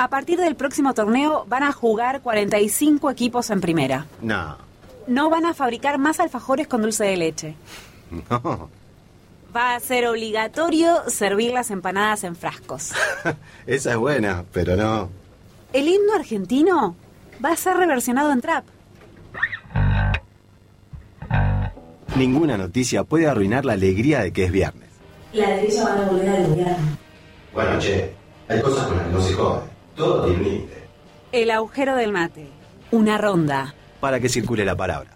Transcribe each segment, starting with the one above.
A partir del próximo torneo van a jugar 45 equipos en primera. No. No van a fabricar más alfajores con dulce de leche. No. Va a ser obligatorio servir las empanadas en frascos. Esa es buena, pero no. El himno argentino va a ser reversionado en trap. Ninguna noticia puede arruinar la alegría de que es viernes. La derecha va a volver al gobierno. Bueno, che, hay cosas con las que no se jode. Todo tiene un límite. El agujero del mate. Una ronda. Para que circule la palabra.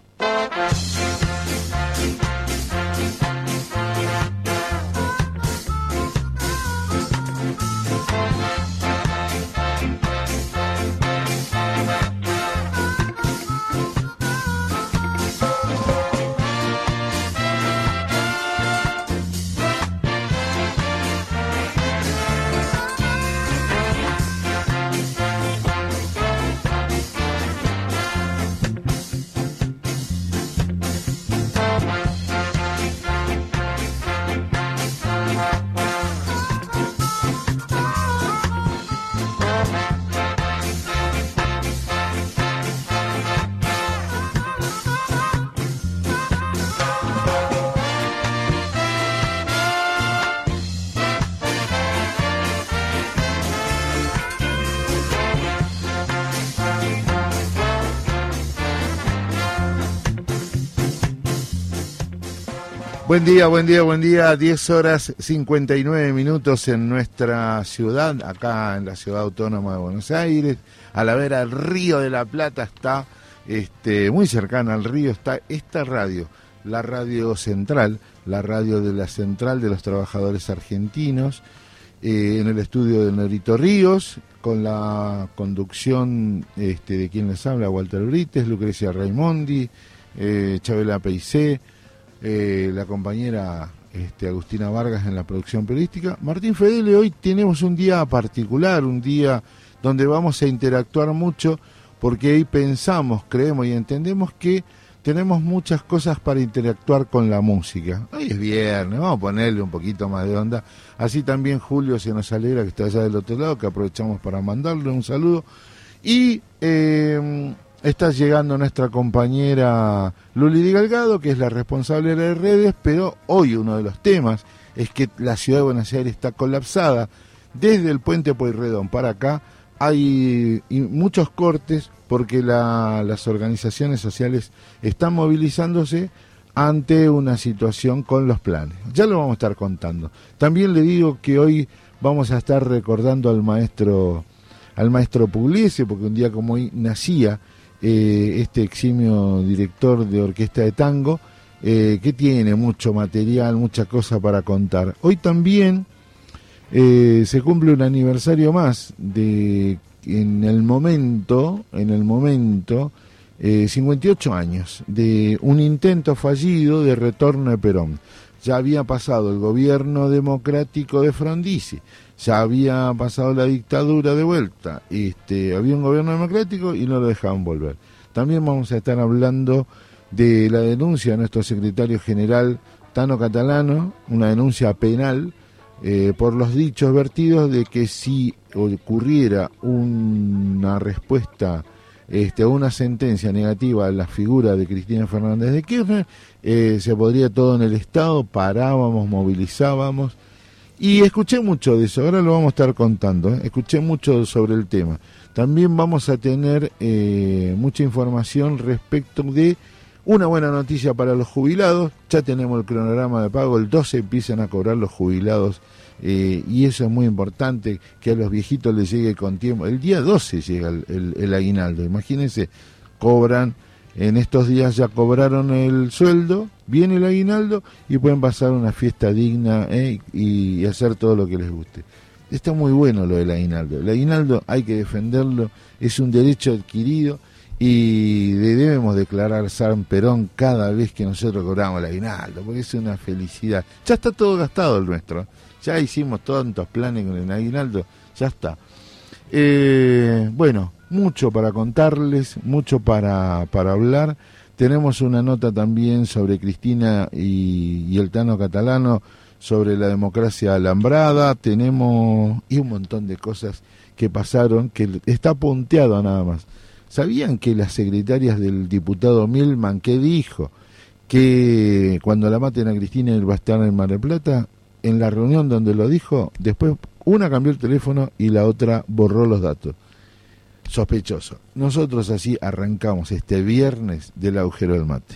Buen día, buen día, buen día. 10 horas 59 minutos en nuestra ciudad, acá en la ciudad autónoma de Buenos Aires. A la vera del Río de la Plata está, este, muy cercana al río, está esta radio, la radio central, la radio de la central de los trabajadores argentinos, eh, en el estudio de Norito Ríos, con la conducción este, de quien les habla, Walter Brites, Lucrecia Raimondi, eh, Chabela Peicé eh, la compañera este, Agustina Vargas en la producción periodística. Martín Fedele, hoy tenemos un día particular, un día donde vamos a interactuar mucho, porque ahí pensamos, creemos y entendemos que tenemos muchas cosas para interactuar con la música. Hoy es viernes, vamos a ponerle un poquito más de onda. Así también Julio se nos alegra que está allá del otro lado, que aprovechamos para mandarle un saludo. Y eh, Está llegando nuestra compañera Luli Di Galgado, que es la responsable de redes, pero hoy uno de los temas es que la ciudad de Buenos Aires está colapsada. Desde el puente Pueyrredón para acá hay muchos cortes porque las organizaciones sociales están movilizándose ante una situación con los planes. Ya lo vamos a estar contando. También le digo que hoy vamos a estar recordando al maestro al maestro Pugliese, porque un día como hoy nacía eh, este eximio director de orquesta de tango, eh, que tiene mucho material, mucha cosa para contar. Hoy también eh, se cumple un aniversario más de en el momento, en el momento, 58 años de un intento fallido de retorno de Perón. Ya había pasado el gobierno democrático de Frondizi, ya había pasado la dictadura de vuelta, este, había un gobierno democrático y no lo dejaban volver. También vamos a estar hablando de la denuncia de nuestro secretario general Tano Catalano, una denuncia penal eh, por los dichos vertidos de que si ocurriera una respuesta este, una sentencia negativa a la figura de Cristina Fernández de Kirchner, eh, se podría todo en el Estado, parábamos, movilizábamos y escuché mucho de eso, ahora lo vamos a estar contando, ¿eh? escuché mucho sobre el tema. También vamos a tener eh, mucha información respecto de una buena noticia para los jubilados, ya tenemos el cronograma de pago, el 12 empiezan a cobrar los jubilados eh, y eso es muy importante, que a los viejitos les llegue con tiempo. El día 12 llega el aguinaldo, imagínense, cobran en estos días ya cobraron el sueldo, viene el aguinaldo y pueden pasar una fiesta digna eh, y, hacer todo lo que les guste. Está muy bueno lo del aguinaldo. El aguinaldo hay que defenderlo, es un derecho adquirido y debemos declarar San Perón cada vez que nosotros cobramos el aguinaldo, porque es una felicidad. Ya está todo gastado el nuestro, ya hicimos tantos planes con el aguinaldo, ya está. Eh, bueno, mucho para contarles, mucho para, para hablar. Tenemos una nota también sobre Cristina y, el Tano Catalano, sobre la democracia alambrada, tenemos y un montón de cosas que pasaron que está punteado nada más. ¿Sabían que las secretarias del diputado Milman, que dijo que cuando la maten a Cristina a estar en Mar del Plata, en la reunión donde lo dijo, después una cambió el teléfono y la otra borró los datos? Sospechoso. Nosotros así arrancamos este viernes del agujero del mate.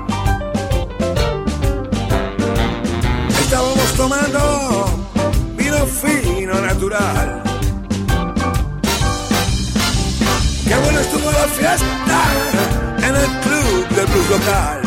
tomando vino fino natural. Qué bueno estuvo la fiesta en el club de blues local.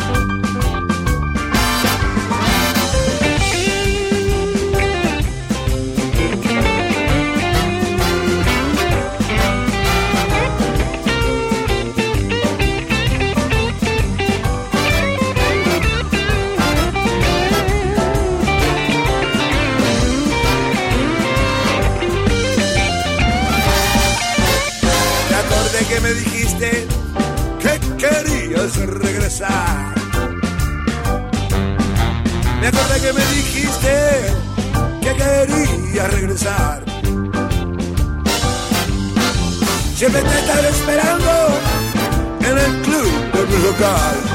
Que me dijiste que querías regresar. Siempre te estaré esperando en el club del blues local.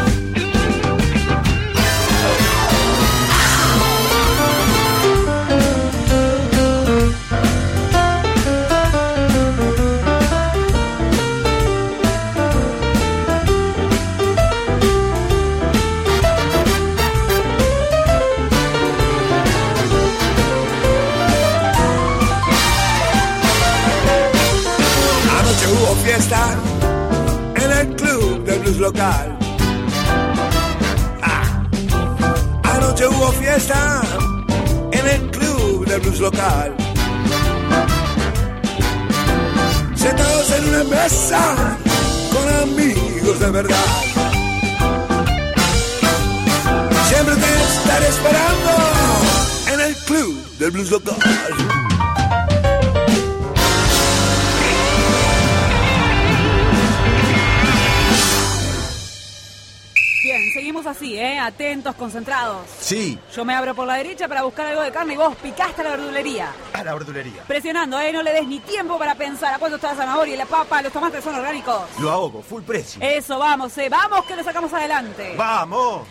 Por la derecha para buscar algo de carne y vos picaste a la verdulería. a la verdulería. Presionando, ¿eh? No le des ni tiempo para pensar a cuánto está la zanahoria y la papa, los tomates son orgánicos. Lo ahogo, full precio. Eso, vamos, ¿eh? Vamos que lo sacamos adelante. ¡Vamos!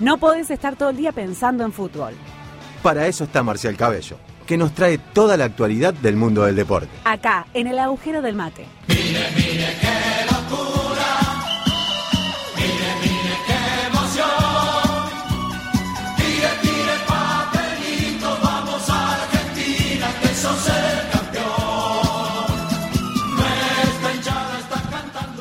No podés estar todo el día pensando en fútbol. Para eso está Marcial Cabello, que nos trae toda la actualidad del mundo del deporte. Acá, en el agujero del mate.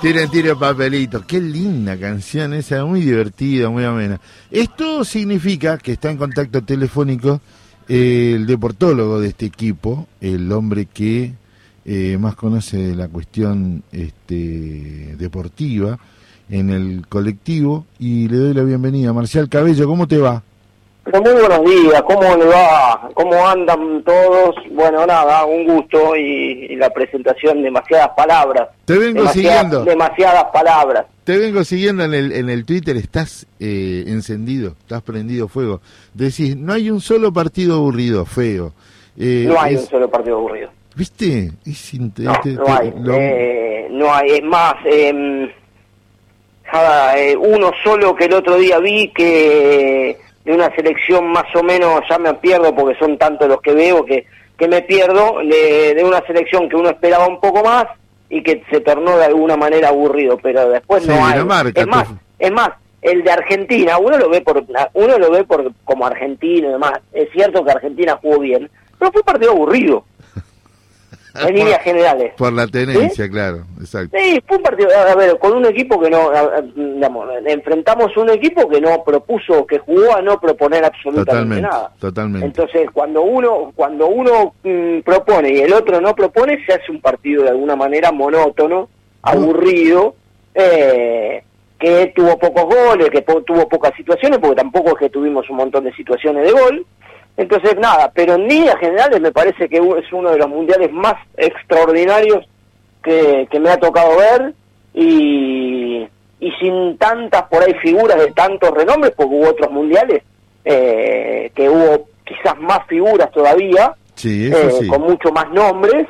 Tiren, tiren papelito. Qué linda canción esa, muy divertida, muy amena. Esto significa que está en contacto telefónico eh, el deportólogo de este equipo, el hombre que eh, más conoce la cuestión este, deportiva en el colectivo, y le doy la bienvenida. Marcial Cabello, ¿cómo te va? Pero muy buenos días, ¿cómo le va? ¿Cómo andan todos? Bueno, nada, un gusto y, y la presentación, demasiadas palabras. Te vengo Demasiadas- siguiendo. Demasiadas palabras. Te vengo siguiendo en el, en el Twitter, estás eh, encendido, estás prendido fuego. Decís, no hay un solo partido aburrido, feo. Eh, No hay es- un solo partido aburrido. ¿Viste? Es inte- No, te- no te- hay. lo- Eh, no hay. Es más, em, nada, eh, uno solo que el otro día vi que de una selección más o menos, ya me pierdo porque son tantos los que veo que, que me pierdo, de, de una selección que uno esperaba un poco más y que se tornó de alguna manera aburrido, pero después Sí, no hay. Es más, pues. es más, el de Argentina, uno lo ve por uno lo ve por como argentino y demás. Es cierto que Argentina jugó bien, pero fue un partido aburrido. En líneas generales. Por la tenencia, claro, exacto. Sí, fue un partido, a ver, con un equipo que no, digamos, enfrentamos un equipo que no propuso, que jugó a no proponer absolutamente Totalmente, nada. totalmente. Entonces, cuando uno, cuando uno mm, propone y el otro no propone, se hace un partido de alguna manera monótono, aburrido, eh, que tuvo pocos goles, que po- tuvo pocas situaciones, porque tampoco es que tuvimos un montón de situaciones de gol. Entonces, nada, pero en líneas generales me parece que es uno de los mundiales más extraordinarios que, que me ha tocado ver y, y sin tantas por ahí figuras de tantos renombres, porque hubo otros mundiales eh, que hubo quizás más figuras todavía, Sí, eh, sí. con mucho más nombres.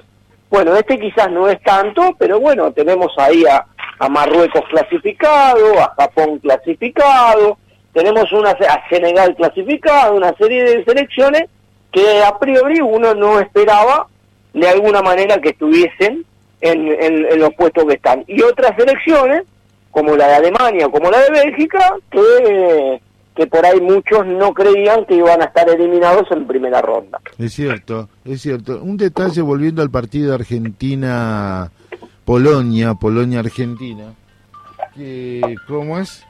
Bueno, este quizás no es tanto, pero bueno, tenemos ahí a, a Marruecos clasificado, a Japón clasificado, tenemos una, a Senegal clasificado, una serie de selecciones que a priori uno no esperaba de alguna manera que estuviesen en, en- en los puestos que están. Y otras selecciones, como la de Alemania, como la de Bélgica, que, que por ahí muchos no creían que iban a estar eliminados en primera ronda. Es cierto, es cierto. Un detalle volviendo al partido Argentina-Polonia, Polonia-Argentina, que, ¿cómo es?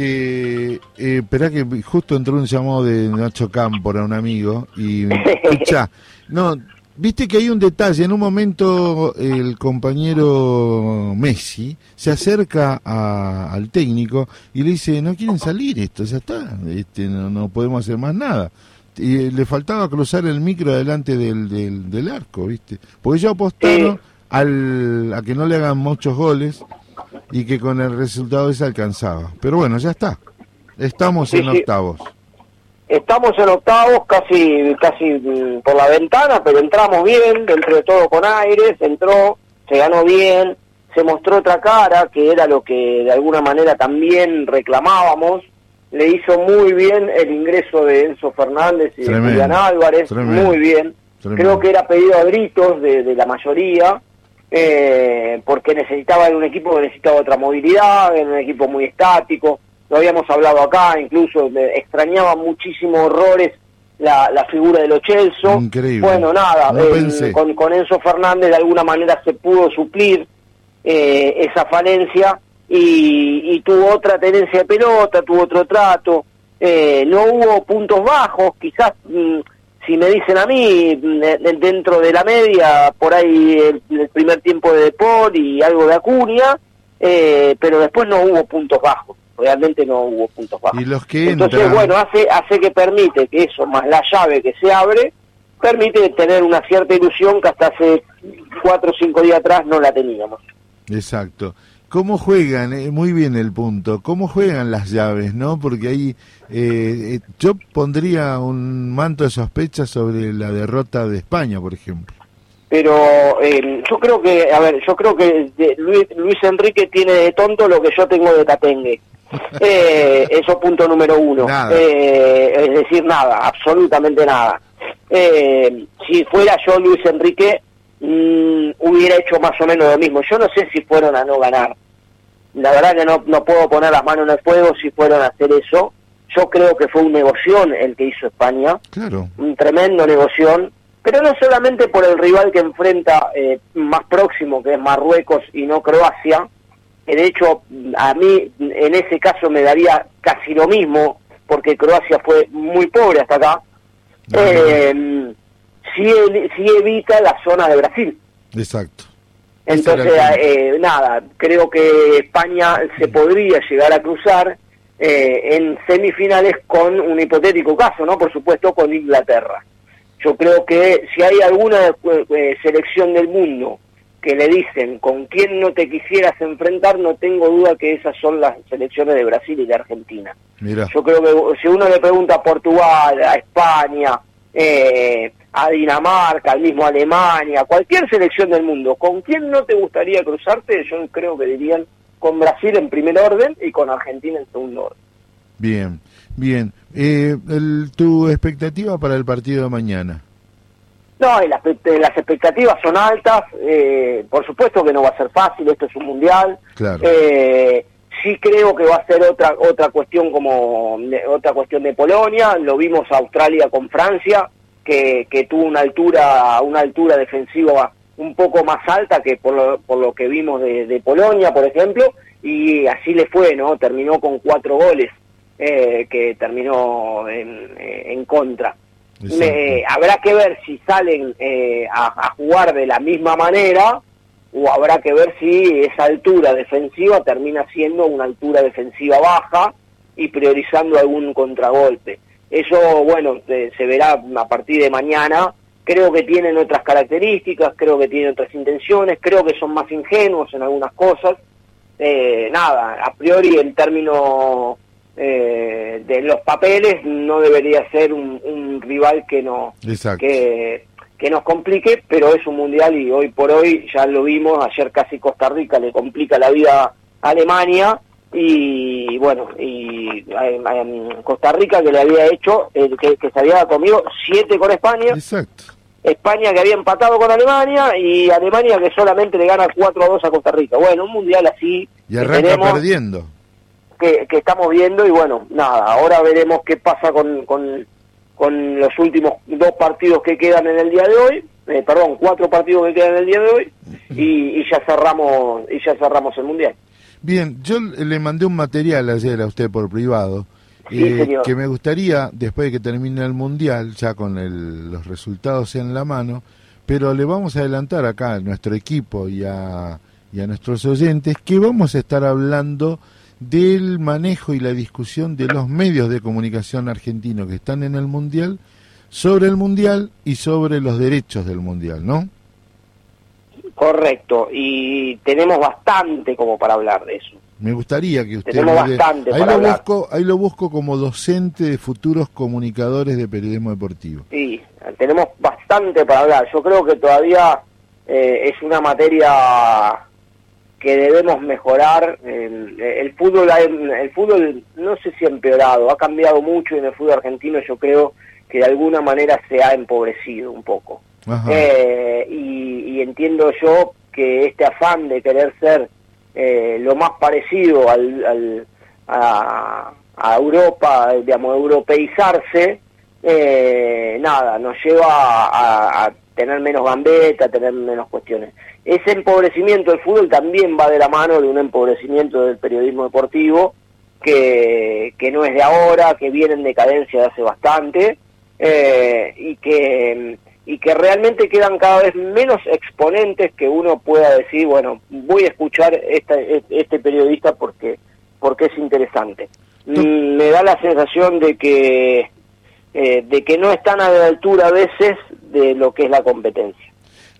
Que, eh, esperá que justo entró un llamado de Nacho Cámpora, un amigo, y escuchá, no, viste que hay un detalle, en un momento el compañero Messi se acerca a- al técnico y le dice, no quieren salir esto, ya está, este, no, no podemos hacer más nada y le faltaba cruzar el micro delante del, del, del arco, ¿viste? Porque ellos apostaron al, a que no le hagan muchos goles y que con el resultado ese alcanzaba. Pero bueno, ya está. Estamos Sí, en sí. octavos. Estamos en octavos, casi casi mm, por la ventana, pero entramos bien, dentro de todo con aires, entró, se ganó bien, se mostró otra cara, que era lo que de alguna manera también reclamábamos. Le hizo muy bien el ingreso de Enzo Fernández y de Julián Álvarez, tremendo, muy bien. tremendo. Creo que era pedido a gritos de, de la mayoría, eh, porque necesitaba en un equipo que necesitaba otra movilidad, en un equipo muy estático. Lo habíamos hablado acá, incluso extrañaba muchísimo horrores la, la figura de Lo Celso. Increíble. Bueno, nada, No eh, con, con Enzo Fernández de alguna manera se pudo suplir eh, esa falencia y, y tuvo otra tenencia de pelota, tuvo otro trato. Eh, no hubo puntos bajos, quizás mm, si me dicen a mí, de- dentro de la media, por ahí el, el primer tiempo de Depol y algo de Acuña, eh, pero después no hubo puntos bajos, realmente no hubo puntos bajos. Y los que Entonces, entran... bueno, hace, hace que permite que eso, más la llave que se abre, permite tener una cierta ilusión que hasta hace cuatro o cinco días atrás no la teníamos. Exacto. ¿Cómo juegan? Eh, muy bien el punto. ¿Cómo juegan las llaves, no? Porque ahí eh, eh, yo pondría un manto de sospecha sobre la derrota de España, por ejemplo. Pero eh, yo creo que, a ver, yo creo que Luis, Luis Enrique tiene de tonto lo que yo tengo de tatengue. Eh, eso punto número uno. Eh, es decir, nada, absolutamente nada. Eh, si fuera yo Luis Enrique, mm, hubiera hecho más o menos lo mismo. Yo no sé si fueron a no ganar. La verdad que no, no puedo poner las manos en el fuego si fueron a hacer eso. Yo creo que fue un negoción el que hizo España Claro. un tremendo negoción, pero no solamente por el rival que enfrenta eh, más próximo, que es Marruecos y no Croacia, que de hecho a mí en ese caso me daría casi lo mismo, porque Croacia fue muy pobre hasta acá, eh, sí, evita la zona de Brasil. Exacto. Entonces, punto. eh, nada, creo que España se podría llegar a cruzar eh, en semifinales con un hipotético caso, ¿no? Por supuesto, con Inglaterra. Yo creo que si hay alguna eh, selección del mundo que le dicen con quién no te quisieras enfrentar, no tengo duda que esas son las selecciones de Brasil y de Argentina. Mira. Yo creo que si uno le pregunta a Portugal, a España, eh, a Dinamarca, al mismo Alemania, cualquier selección del mundo, ¿con quién no te gustaría cruzarte? Yo creo que dirían con Brasil en primer orden y con Argentina en segundo orden. Bien, bien. Eh, el- ¿Tu expectativa para el partido de mañana? No, pe- las expectativas son altas, eh, por supuesto que no va a ser fácil, esto es un mundial. Claro. Eh, sí creo que va a ser otra otra cuestión como de- otra cuestión de Polonia, lo vimos Australia con Francia, que, que tuvo una altura una altura defensiva un poco más alta que por lo, por lo que vimos de, de Polonia, por ejemplo, y así le fue, ¿no? Terminó con cuatro goles eh, que terminó en, en contra. Me- habrá que ver si salen eh, a, a jugar de la misma manera o habrá que ver si esa altura defensiva termina siendo una altura defensiva baja y priorizando algún contragolpe. Eso, bueno, eh, se verá a partir de mañana. Creo que tienen otras características, creo que tienen otras intenciones, creo que son más ingenuos en algunas cosas. Eh, nada, a priori en términos eh, de los papeles no debería ser un, un rival que no Exacto. que, que nos complique, pero es un mundial y hoy por hoy ya lo vimos, ayer casi Costa Rica le complica la vida a Alemania y bueno, y eh, em, Costa Rica que le había hecho, eh, que, que se había comido siete con España, Exacto. España que había empatado con Alemania y Alemania que solamente le gana 4 a 2 a Costa Rica. Bueno, un mundial así Y que arranca tenemos- perdiendo. que, que estamos viendo y bueno, nada, ahora veremos qué pasa con, con, con los últimos dos partidos que quedan en el día de hoy, eh, perdón, cuatro partidos que quedan en el día de hoy y, y ya cerramos y ya cerramos el mundial. Bien, yo le mandé un material ayer a usted por privado, Sí, eh, señor. que me gustaría, después de que termine el Mundial, ya con el- los resultados en la mano, pero le vamos a adelantar acá a nuestro equipo y a, y a nuestros oyentes que vamos a estar hablando del manejo y la discusión de los medios de comunicación argentinos que están en el Mundial, sobre el Mundial y sobre los derechos del Mundial, ¿no? Correcto, y tenemos bastante como para hablar de eso. Me gustaría que usted Tenemos me dé- bastante ahí para lo hablar. busco, ahí lo busco como docente de futuros comunicadores de periodismo deportivo. Sí, tenemos bastante para hablar. Yo creo que todavía eh, es una materia que debemos mejorar. El, el fútbol, el fútbol no sé si ha empeorado, ha cambiado mucho y en el fútbol argentino yo creo que de alguna manera se ha empobrecido un poco. Eh, y, y entiendo yo que este afán de querer ser eh, lo más parecido al, al- a, a Europa, digamos, europeizarse, eh, nada, nos lleva a, a tener menos gambeta, a tener menos cuestiones. Ese empobrecimiento del fútbol también va de la mano de un empobrecimiento del periodismo deportivo, que, que no es de ahora, que viene en decadencia de hace bastante, eh, y que y que realmente quedan cada vez menos exponentes que uno pueda decir, bueno, voy a escuchar esta, este periodista porque porque es interesante. Mm, me da la sensación de que eh, de que no están a la altura a veces de lo que es la competencia.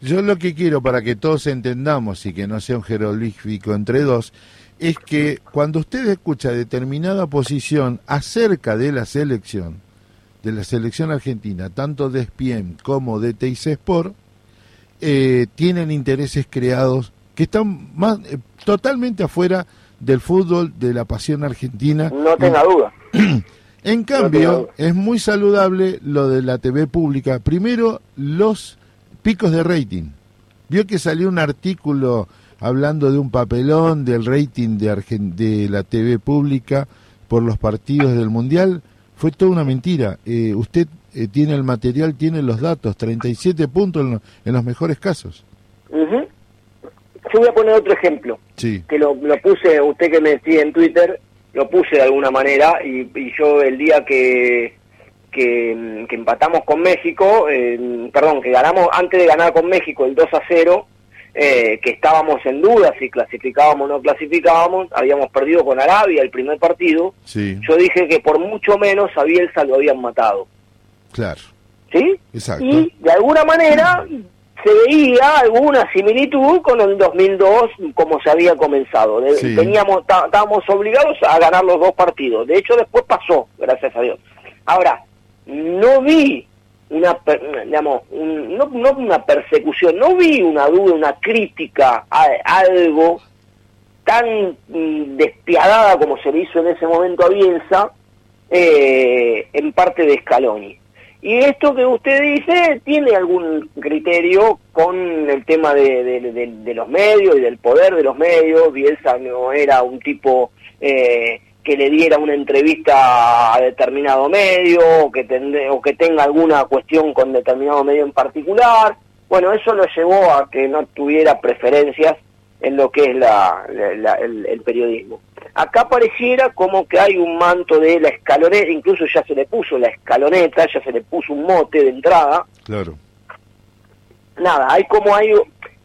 Yo lo que quiero para que todos entendamos y que no sea un jeroglífico entre dos, es que cuando usted escucha determinada posición acerca de la selección, de la selección argentina, tanto de SPIEM como de TIC Sport, eh, tienen intereses creados que están más, eh, totalmente afuera del fútbol, de la pasión argentina. No tenga duda. En cambio, duda. es muy saludable lo de la TV pública. Primero, los picos de rating. Vio que salió un artículo hablando de un papelón del rating de, Argen- de la TV pública por los partidos del Mundial. Fue toda una mentira. Eh, usted eh, tiene el material, tiene los datos, 37 puntos en, lo- en los mejores casos. Ujú. Yo voy a poner otro ejemplo. Sí, que lo, lo puse, usted que me sigue en Twitter, lo puse de alguna manera y, y yo el día que, que, que empatamos con México, eh, perdón, que ganamos, antes de ganar con México el 2 a 0, eh, que estábamos en duda si clasificábamos o no clasificábamos, habíamos perdido con Arabia el primer partido, sí, yo dije que por mucho menos a Bielsa lo habían matado, claro. ¿sí? Exacto. Y de alguna manera se veía alguna similitud con el 2002 como se había comenzado. Sí. Teníamos, tá- estábamos obligados a ganar los dos partidos. De hecho, después pasó, gracias a Dios. Ahora, no vi una, digamos, no, no una persecución, no vi una duda, una crítica a algo tan mm, despiadada como se le hizo en ese momento a Bielsa, eh, en parte de Scaloni. Y esto que usted dice tiene algún criterio con el tema de, de- de- de los medios y del poder de los medios. Bielsa no era un tipo eh, que le diera una entrevista a determinado medio o que, tende- o que tenga alguna cuestión con determinado medio en particular. Bueno, eso lo llevó a que no tuviera preferencias en lo que es la- la- la- el, el periodismo. Acá pareciera como que hay un manto de la escaloneta, incluso ya se le puso la escaloneta, ya se le puso un mote de entrada. Claro. Nada, hay como hay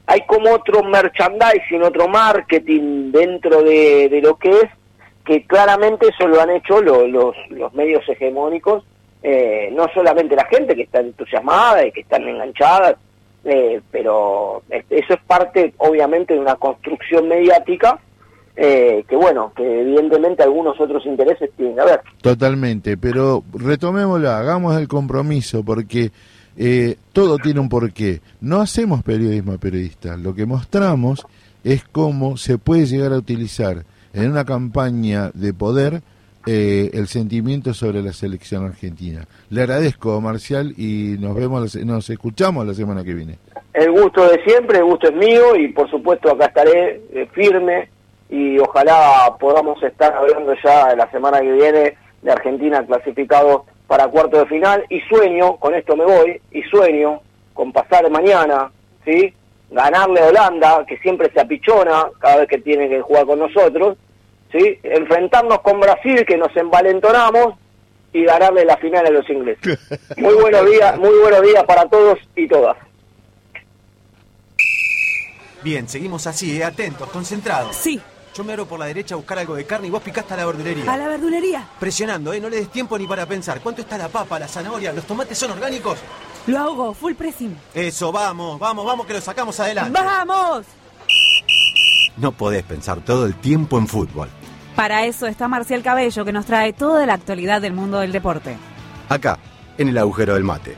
hay como otro merchandising, otro marketing dentro de, de lo que es, que claramente eso lo han hecho lo- los, los medios hegemónicos, eh, no solamente la gente que está entusiasmada y que están enganchadas, eh, pero es- eso es parte obviamente de una construcción mediática eh, que bueno, que evidentemente algunos otros intereses tienen que haber. Totalmente, pero retomémoslo, hagamos el compromiso, porque eh, todo tiene un porqué. No hacemos periodismo periodista, lo que mostramos es cómo se puede llegar a utilizar en una campaña de poder eh, el sentimiento sobre la selección argentina. Le agradezco, Marcial, y nos vemos, nos escuchamos la semana que viene. El gusto de siempre, el gusto es mío y por supuesto acá estaré eh, firme y ojalá podamos estar hablando ya la semana que viene de Argentina clasificado para cuarto de final y sueño, con esto me voy, y sueño con pasar mañana, ¿sí? Ganarle a Holanda, que siempre se apichona cada vez que tiene que jugar con nosotros, ¿sí? Enfrentarnos con Brasil, que nos envalentonamos, y ganarle la final a los ingleses. Muy buenos días, muy buenos días para todos y todas. Bien, seguimos así, ¿eh? atentos, concentrados. Sí, Yo me abro por la derecha a buscar algo de carne y vos picaste a la verdulería. a la verdulería. Presionando, ¿eh? No le des tiempo ni para pensar. ¿Cuánto está la papa, la zanahoria? ¿Los tomates son orgánicos? Lo hago, full pressing. Eso, vamos, vamos, vamos, que lo sacamos adelante. ¡Vamos! No podés pensar todo el tiempo en fútbol. Para eso está Marcial Cabello, que nos trae toda la actualidad del mundo del deporte. Acá, en el agujero del mate.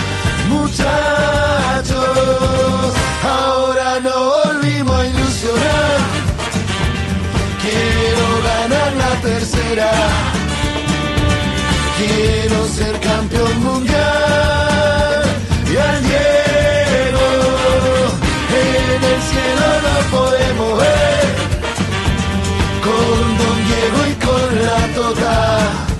Muchachos, ahora no volvimos a ilusionar. Quiero ganar la tercera. Quiero ser campeón mundial. Y al Diego en el cielo lo podemos ver. Con Don Diego y con la Tota.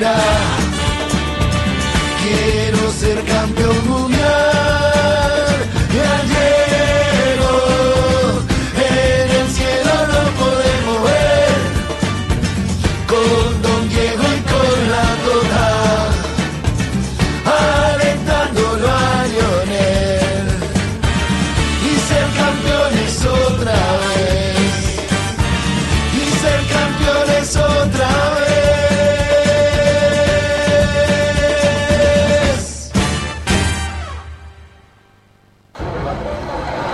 Tercera.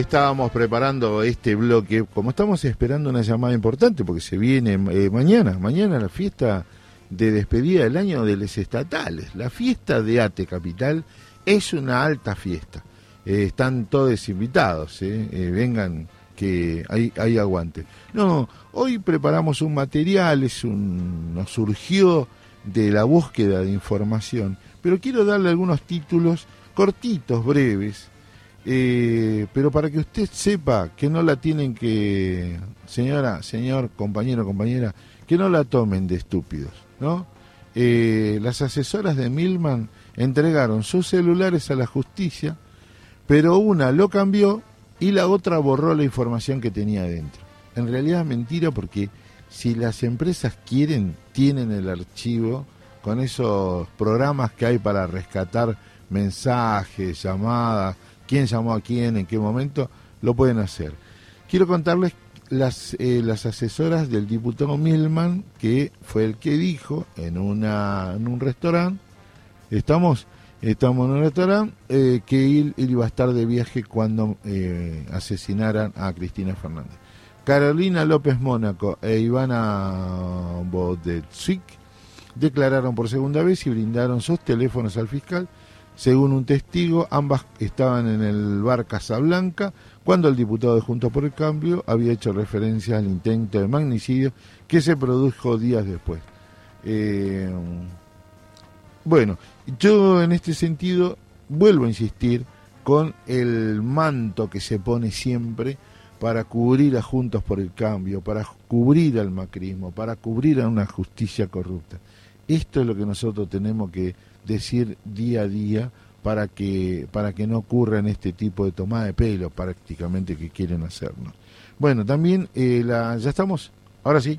Estábamos preparando este bloque, como estamos esperando una llamada importante, porque se viene eh, mañana, mañana la fiesta de despedida del año de los estatales. La fiesta de Ate Capital es una alta fiesta. Eh, están todos invitados, eh, vengan que hay, hay aguante. No, hoy preparamos un material, es un, nos surgió de la búsqueda de información, pero quiero darle algunos títulos cortitos, breves, eh, pero para que usted sepa que no la tienen que, señora, señor, compañero, compañera, que no la tomen de estúpidos. ¿no? Eh, las asesoras de Milman entregaron sus celulares a la justicia, pero una lo cambió y la otra borró la información que tenía dentro. En realidad es mentira porque si las empresas quieren, tienen el archivo con esos programas que hay para rescatar mensajes, llamadas, quién llamó a quién, en qué momento, lo pueden hacer. Quiero contarles las, eh, las asesoras del diputado Milman, que fue el que dijo en, una, en un restaurante, estamos, estamos en un restaurante, eh, que él, iba a estar de viaje cuando eh, asesinaran a Cristina Fernández. Carolina López Mónaco e Ivana Bodetsik declararon por segunda vez y brindaron sus teléfonos al fiscal. Según un testigo, ambas estaban en el bar Casablanca cuando el diputado de Juntos por el Cambio había hecho referencia al intento de magnicidio que se produjo días después. Eh, bueno, yo en este sentido vuelvo a insistir con el manto que se pone siempre para cubrir a Juntos por el Cambio, para cubrir al macrismo, para cubrir a una justicia corrupta. Esto es lo que nosotros tenemos que decir día a día para que para que no ocurran este tipo de tomada de pelo prácticamente que quieren hacernos. Bueno, también eh, la, ya estamos, ahora sí.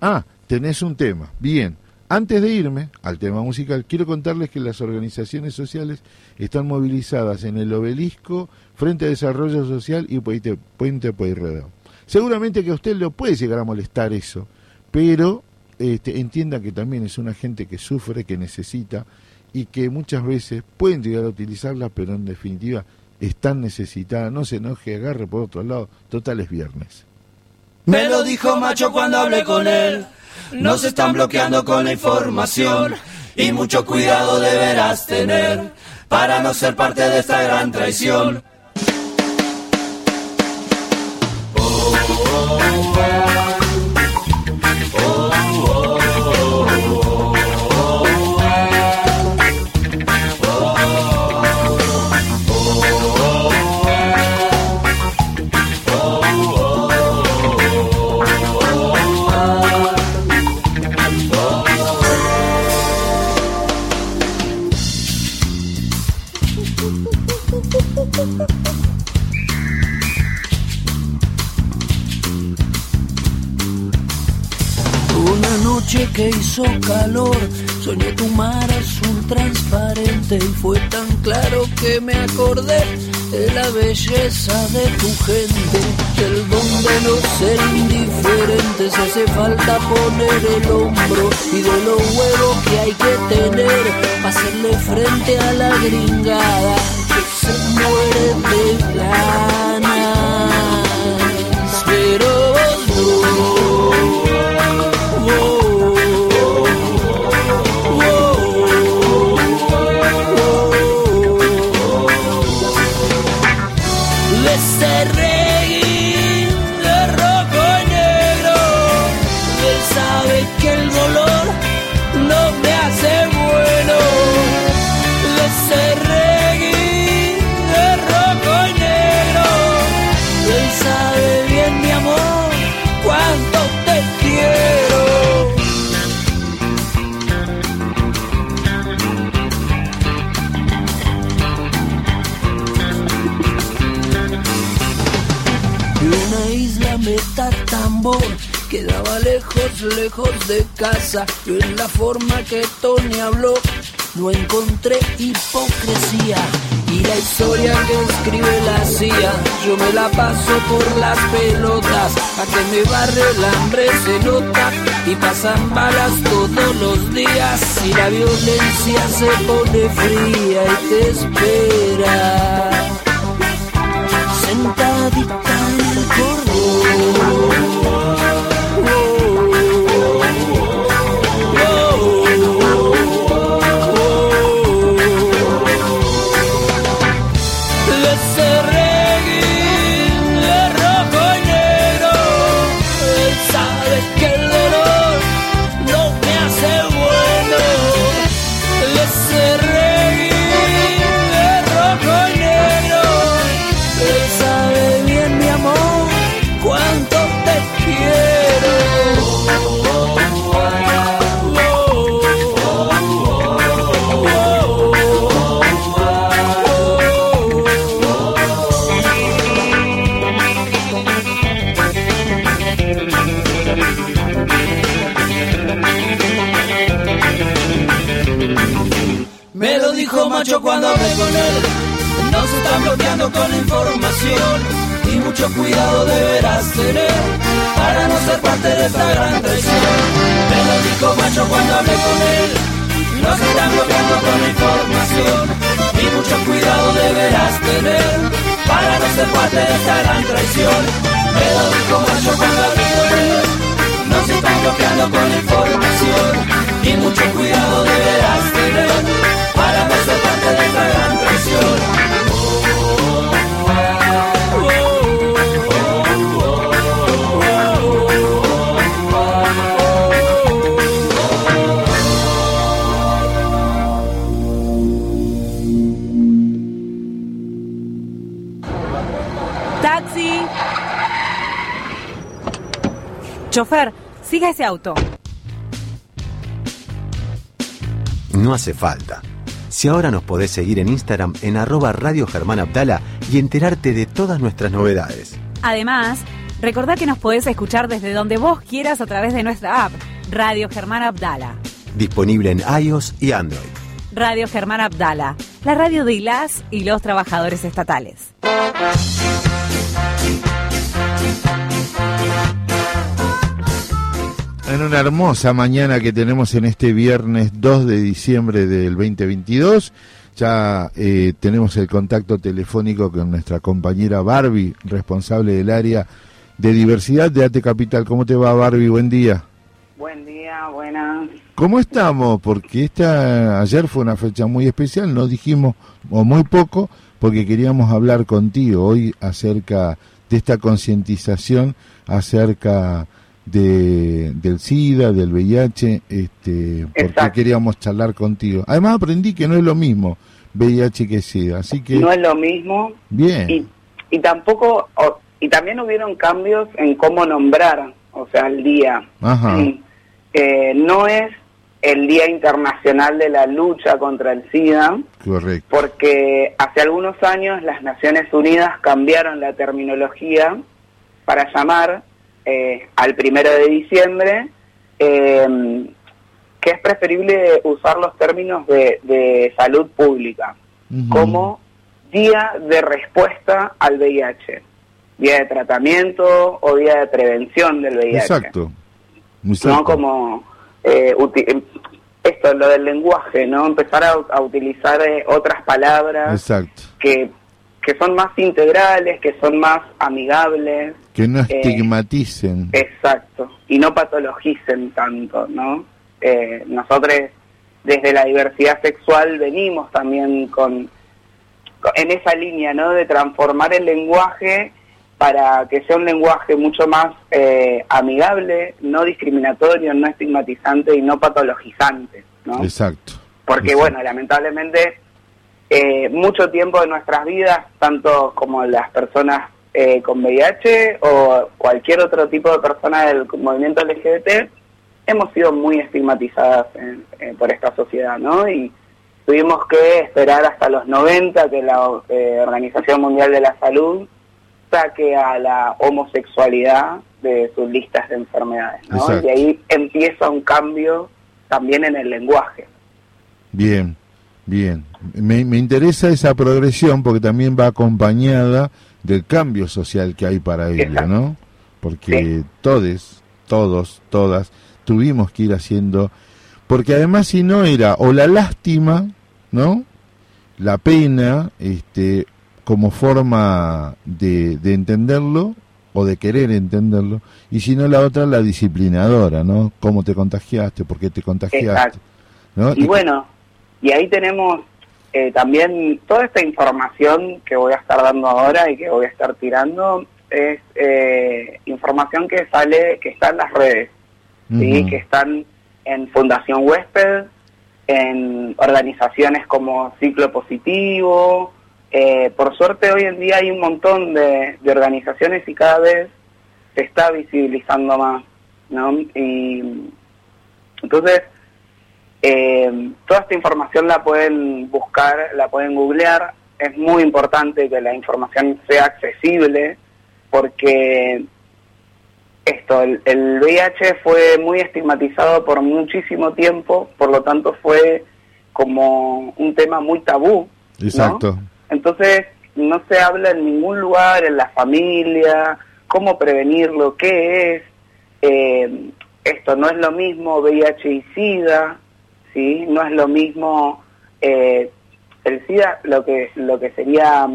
Ah, tenés un tema. Bien. Antes de irme al tema musical, quiero contarles que las organizaciones sociales están movilizadas en el obelisco frente a Desarrollo Social y Puente, Puente Pueyrredón. Seguramente que a usted le puede llegar a molestar eso, pero este, entienda que también es una gente que sufre, que necesita y que muchas veces pueden llegar a utilizarla, pero en definitiva están necesitadas. No se enoje, agarre por otro lado. Total es viernes. Me lo dijo macho cuando hablé con él. Nos están bloqueando con la información y mucho cuidado deberás tener para no ser parte de esta gran traición. Que hizo calor, soñé tu mar azul transparente y fue tan claro que me acordé de la belleza de tu gente, del don de no ser indiferentes, hace falta poner el hombro y de los huevos que hay que tener para hacerle frente a la gringada que se muere de ganas, quedaba lejos, lejos de casa. Yo en la forma que Tony habló no encontré hipocresía. Y la historia que escribe la CIA, yo me la paso por las pelotas. A que me barre el hambre se nota y pasan balas todos los días. Y la violencia se pone fría y te espera. Sentadita en el corredor. Cuando hablé con él. Nos están bloqueando con información y mucho cuidado deberás tener para no ser parte de esta gran traición. Me lo dijo macho cuando hablé con él. Nos están bloqueando con información y mucho cuidado deberás tener para no ser parte de esta gran traición. Me lo dijo macho cuando hablé con él. Nos están bloqueando con información y mucho cuidado deberás tener para no ser ¡Taxi! Chofer, siga ese auto. No hace falta. Si ahora nos podés seguir en Instagram en arroba Radio Germán Abdala y enterarte de todas nuestras novedades. Además, recordá que nos podés escuchar desde donde vos quieras a través de nuestra app, Radio Germán Abdala. Disponible en iOS y Android. Radio Germán Abdala, la radio de ILAS y los trabajadores estatales. En una hermosa mañana que tenemos en este viernes 2 de diciembre del 2022, ya eh, tenemos el contacto telefónico con nuestra compañera Barbie, responsable del área de diversidad de AT Capital. ¿Cómo te va Barbie? Buen día. Buen día, buenas. ¿Cómo estamos? Porque esta ayer fue una fecha muy especial, no dijimos o muy poco porque queríamos hablar contigo hoy acerca de esta concientización acerca de, del SIDA, del VIH, este, porque Exacto. queríamos charlar contigo. Además aprendí que no es lo mismo VIH que SIDA, así que No es lo mismo bien, y, y tampoco, y también hubieron cambios en cómo nombrar, o sea, el día. Ajá. Sí. Eh, no es el Día Internacional de la Lucha contra el SIDA, correcto. porque hace algunos años las Naciones Unidas cambiaron la terminología para llamar eh, al primero de diciembre, eh, que es preferible usar los términos de, de salud pública, como Día de Respuesta al VIH, Día de Tratamiento o Día de Prevención del VIH. Exacto. ¿no? Como eh, esto, lo del lenguaje, ¿no? Empezar a, a utilizar eh, otras palabras Exacto. que, que son más integrales, que son más amigables. Que no eh, estigmaticen. Exacto. Y no patologicen tanto, ¿no? Eh, nosotros desde la diversidad sexual venimos también con, con- en esa línea, ¿no? De transformar el lenguaje para que sea un lenguaje mucho más eh, amigable, no discriminatorio, no estigmatizante y no patologizante, ¿no? Exacto. Porque Exacto. bueno, lamentablemente eh, mucho tiempo de nuestras vidas, tanto como las personas eh, con VIH o cualquier otro tipo de persona del movimiento LGBT, hemos sido muy estigmatizadas en- eh, por esta sociedad, ¿no? Y tuvimos que esperar hasta los 90 que la eh, Organización Mundial de la Salud saque a la homosexualidad de sus listas de enfermedades, ¿no? Exacto. Y ahí empieza un cambio también en el lenguaje. Bien, bien. Me, me interesa esa progresión porque también va acompañada del cambio social que hay para ello. ¿no? Porque todos, todos, todas, tuvimos que ir haciendo, porque además si no era o la lástima, ¿no? La pena, este, como forma de, de entenderlo o de querer entenderlo, y si no la otra, la disciplinadora, ¿no? ¿Cómo te contagiaste? ¿Por qué te contagiaste? ¿no? Y bueno, y ahí tenemos eh, también toda esta información que voy a estar dando ahora y que voy a estar tirando, es eh, información que sale, que está en las redes, ¿sí? Ujú. que están en Fundación Huésped, en organizaciones como Ciclo Positivo. Eh, por suerte hoy en día hay un montón de, de organizaciones y cada vez se está visibilizando más, ¿no? Y entonces, eh, toda esta información la pueden buscar, la pueden googlear. Es muy importante que la información sea accesible porque esto, el, el VIH fue muy estigmatizado por muchísimo tiempo, por lo tanto fue como un tema muy tabú. ¿no? Exacto. Entonces, no se habla en ningún lugar, en la familia, cómo prevenirlo, qué es. Eh, esto no es lo mismo VIH y SIDA, ¿sí? No es lo mismo eh, el SIDA, lo que, lo que sería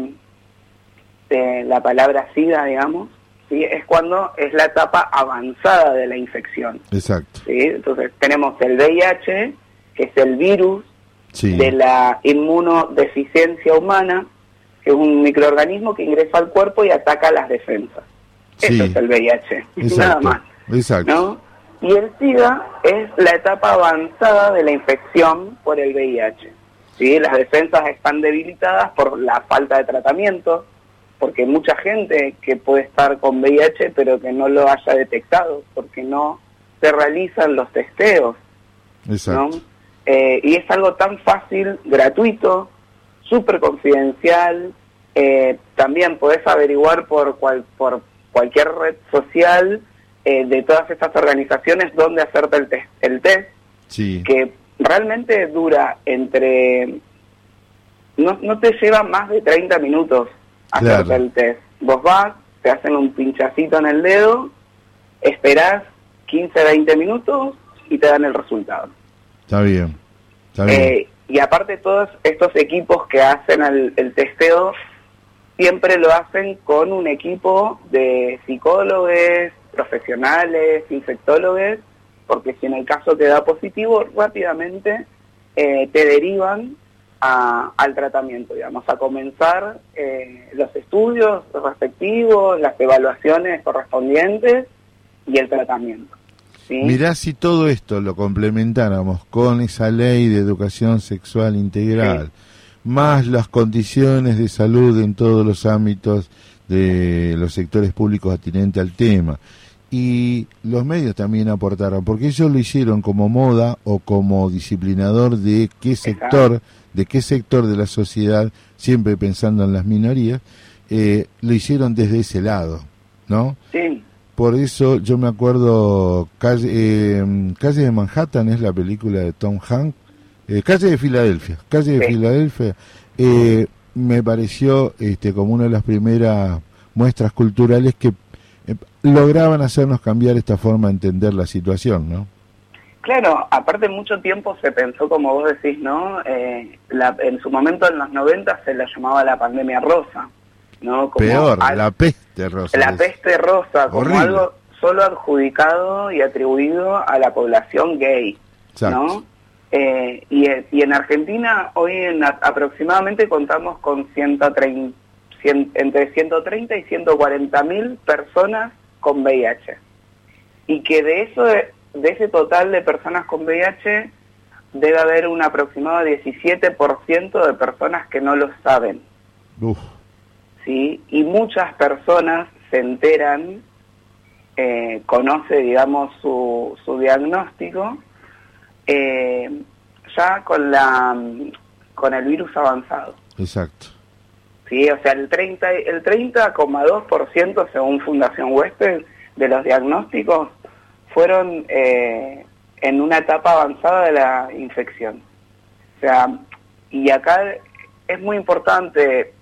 eh, la palabra SIDA, digamos, ¿sí? Es cuando es la etapa avanzada de la infección. Exacto. ¿sí? Entonces, tenemos el VIH, que es el virus Sí. de la inmunodeficiencia humana, que es un microorganismo que ingresa al cuerpo y ataca las defensas. Sí. Eso es el VIH, nada Exacto. más. Exacto. ¿no? Y el SIDA es la etapa avanzada de la infección por el VIH. ¿sí? Las defensas están debilitadas por la falta de tratamiento, porque hay mucha gente que puede estar con VIH pero que no lo haya detectado, porque no se realizan los testeos. Exacto. ¿no? Eh, y es algo tan fácil, gratuito, súper confidencial. eh, también podés averiguar por, cual, por cualquier red social eh, de todas estas organizaciones dónde hacerte el test, el test Sí. que realmente dura entre... No, no te lleva más de 30 minutos hacerte Claro. el test. Vos vas, te hacen un pinchacito en el dedo, esperás 15, 20 minutos y te dan el resultado. Está bien. Está bien. Eh, y aparte todos estos equipos que hacen el, el testeo siempre lo hacen con un equipo de psicólogos, profesionales, infectólogos, porque si en el caso te da positivo, rápidamente eh, te derivan a- al tratamiento, digamos, a comenzar eh, los estudios respectivos, las evaluaciones correspondientes y el tratamiento. ¿sí? Mirá si todo esto lo complementáramos con esa ley de educación sexual integral, más las condiciones de salud en todos los ámbitos de los sectores públicos atinentes al tema. Y los medios también aportaron, porque ellos lo hicieron como moda o como disciplinador de qué sector, de qué sector de la sociedad, siempre pensando en las minorías, eh, lo hicieron desde ese lado, ¿no? Sí, Por eso yo me acuerdo, calle, eh, calle de Manhattan es la película de Tom Hanks, eh, calle de Filadelfia, calle de Sí. Filadelfia, eh, me pareció este, como una de las primeras muestras culturales que lograban hacernos cambiar esta forma de entender la situación, ¿no? Claro, aparte mucho tiempo se pensó, como vos decís, ¿no? Eh, la- en su momento, en los 90, se la llamaba la pandemia rosa, ¿no? Como Peor, al- la peste rosa. la es. peste rosa, como Horrible. algo solo adjudicado y atribuido a la población gay, Exacto. ¿no? Eh, y, y en Argentina hoy en aproximadamente contamos con 130, cien- entre 130 y 140 mil personas con VIH. Y que de eso, de, ese total de personas con VIH, debe haber un aproximado 17% de personas que no lo saben. Uf, ¿sí? Y muchas personas se enteran, eh, conoce, digamos, su, su diagnóstico, eh, ya con, la, con el virus avanzado. exacto. ¿Sí? O sea, el 30 el 30,2% según Fundación Huésped de los diagnósticos fueron eh, en una etapa avanzada de la infección. O sea, y acá es muy importante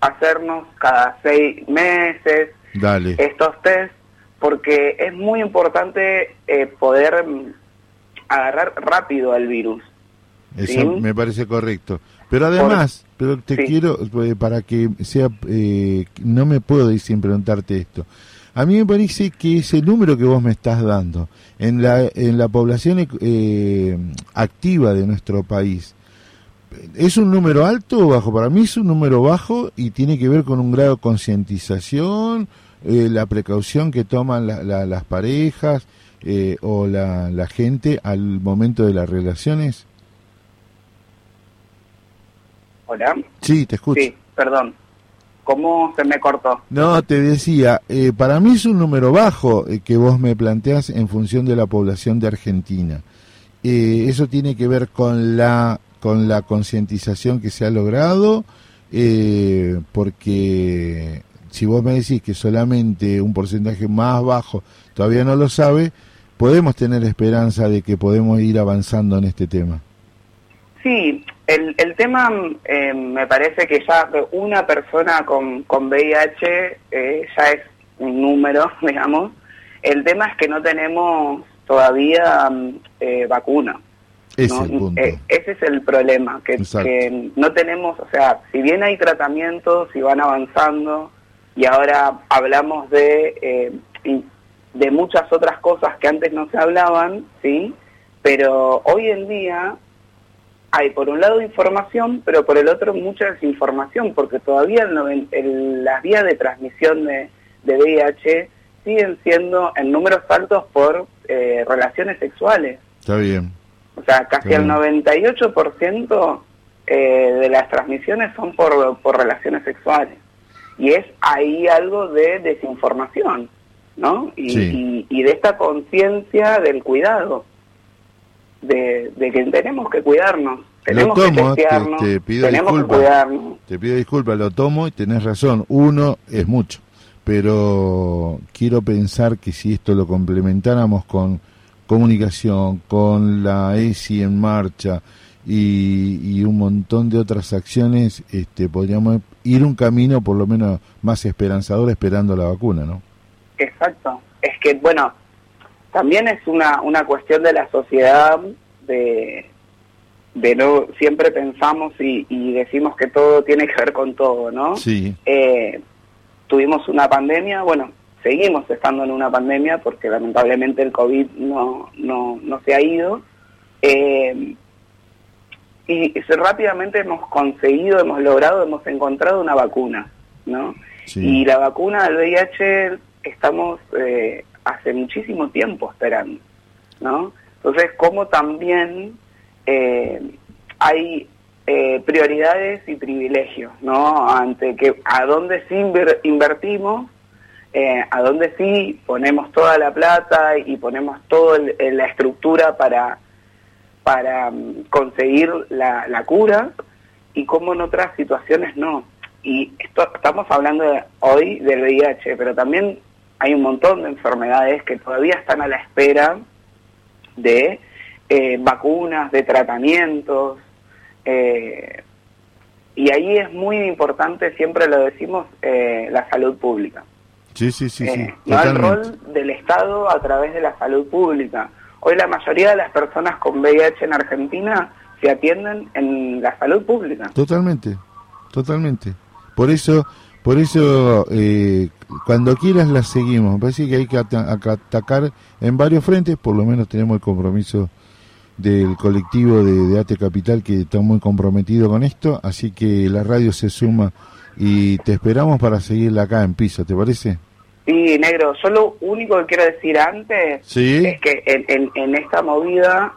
hacernos cada seis meses Dale. estos test porque es muy importante eh, poder mm, agarrar rápido al virus. Eso ¿Sí? me parece correcto. Pero además, pero te Sí. quiero, eh, para que sea, eh, no me puedo ir sin preguntarte esto. A mí me parece que ese número que vos me estás dando en la, en la población eh, activa de nuestro país, ¿es un número alto o bajo? Para mí es un número bajo y tiene que ver con un grado de concientización, eh, la precaución que toman la- la- las parejas eh, o la, la gente al momento de las relaciones. ¿Hola? Sí, te escucho. Sí, perdón. ¿Cómo se me cortó? No, te decía, eh, para mí es un número bajo eh, que vos me planteas en función de la población de Argentina. Eh, eso tiene que ver con la con la concientización que se ha logrado, eh, porque si vos me decís que solamente un porcentaje más bajo todavía no lo sabe, podemos tener esperanza de que podemos ir avanzando en este tema. Sí, el, el tema eh, me parece que ya una persona con, con VIH eh, ya es un número, digamos. El tema es que no tenemos todavía eh, vacuna. Ese ¿no? es el punto. Eh, ese es el problema, que, que no tenemos, o sea, si bien hay tratamientos y van avanzando, y ahora hablamos de, eh, y- de muchas otras cosas que antes no se hablaban, ¿sí? Pero hoy en día hay por un lado información, pero por el otro mucha desinformación, porque todavía el noven- el- las vías de transmisión de, de VIH siguen siendo en números altos por eh, relaciones sexuales. Está bien. O sea, casi el 98% eh, de las transmisiones son por, por relaciones sexuales. Y es ahí algo de desinformación, ¿no? Y, Sí. y- y de esta conciencia del cuidado, de, de que tenemos que cuidarnos, tenemos lo tomo, que te, testearnos, te pido disculpas. cuidarnos. Te pido disculpas, lo tomo y tenés razón. Uno es mucho. Pero quiero pensar que si esto lo complementáramos con comunicación, con la ESI en marcha y, y un montón de otras acciones, este, podríamos ir un camino por lo menos más esperanzador esperando la vacuna, ¿no? Exacto. Es que, bueno, también es una, una cuestión de la sociedad de, de no siempre pensamos y, y decimos que todo tiene que ver con todo, ¿no? Sí, Eh, tuvimos una pandemia, bueno, seguimos estando en una pandemia porque lamentablemente el COVID no, no, no se ha ido. Eh, y rápidamente hemos conseguido, hemos logrado, hemos encontrado una vacuna, ¿no? sí. Y la vacuna del VIH estamos eh, hace muchísimo tiempo esperando, ¿no? Entonces, como también eh, hay eh, prioridades y privilegios, ¿no? Ante que a dónde sí inver- invertimos, eh, a dónde sí ponemos toda la plata y ponemos toda la estructura para para mm, conseguir la, cura y cómo en otras situaciones no. Y esto estamos hablando hoy del VIH, pero también hay un montón de enfermedades que todavía están a la espera de eh, vacunas, de tratamientos. eh, y ahí es muy importante, siempre lo decimos, eh, la salud pública. sí, sí, sí, sí, no el rol del Estado a través de la salud pública. Hoy la mayoría de las personas con VIH en Argentina se atienden en la salud pública. Totalmente, totalmente. Por eso, por eso, eh, cuando quieras las seguimos. Me parece que hay que ata- aca- atacar en varios frentes. Por lo menos tenemos el compromiso del colectivo de, de ATE Capital que está muy comprometido con esto. Así que la radio se suma y te esperamos para seguirla acá en piso. ¿Te parece? Sí, negro, yo lo único que quiero decir antes Sí. es que en, en- en esta movida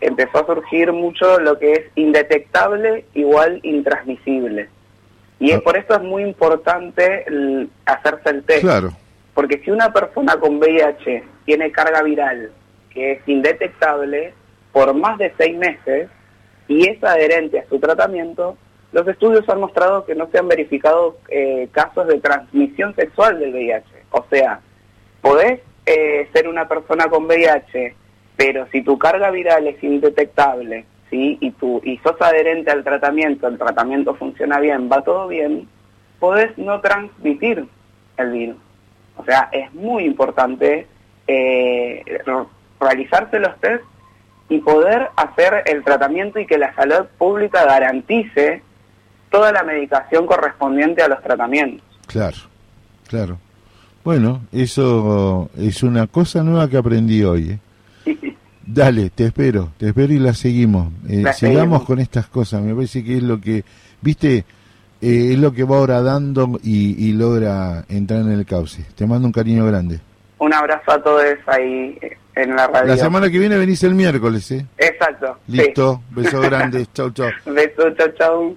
empezó a surgir mucho lo que es indetectable igual intransmisible. Y es Ah. por eso es muy importante el hacerse el test. Claro. Porque si una persona con VIH tiene carga viral que es indetectable por más de seis meses y es adherente a su tratamiento, los estudios han mostrado que no se han verificado eh, casos de transmisión sexual del VIH. O sea, podés eh, ser una persona con VIH, pero si tu carga viral es indetectable, y, tú, y sos adherente al tratamiento, el tratamiento funciona bien, va todo bien, podés no transmitir el virus. O sea, es muy importante eh, re- realizarse los test y poder hacer el tratamiento y que la salud pública garantice toda la medicación correspondiente a los tratamientos. Claro, claro. Bueno, eso es una cosa nueva que aprendí hoy. ¿eh? Dale, te espero, te espero y la seguimos. Eh, La sigamos seguimos. con estas cosas, me parece que es lo que, viste, eh, es lo que va horadando y, y logra entrar en el cauce. Te mando un cariño grande. Un abrazo a todos ahí eh, en la radio. La semana que viene venís el miércoles, ¿eh? Exacto. sí. Listo, beso grande, chau, chau. Besos, chau, chau.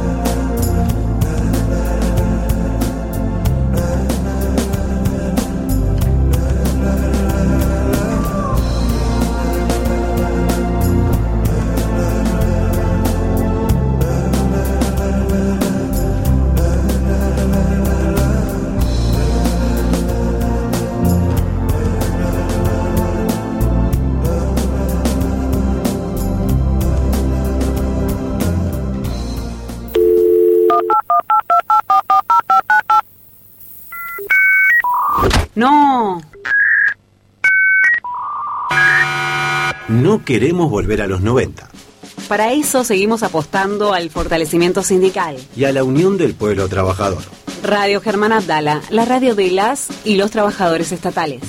Queremos volver a los 90 Para eso seguimos apostando al fortalecimiento sindical. y a la unión del pueblo trabajador. Radio Germán Abdala, la radio de las y los trabajadores estatales.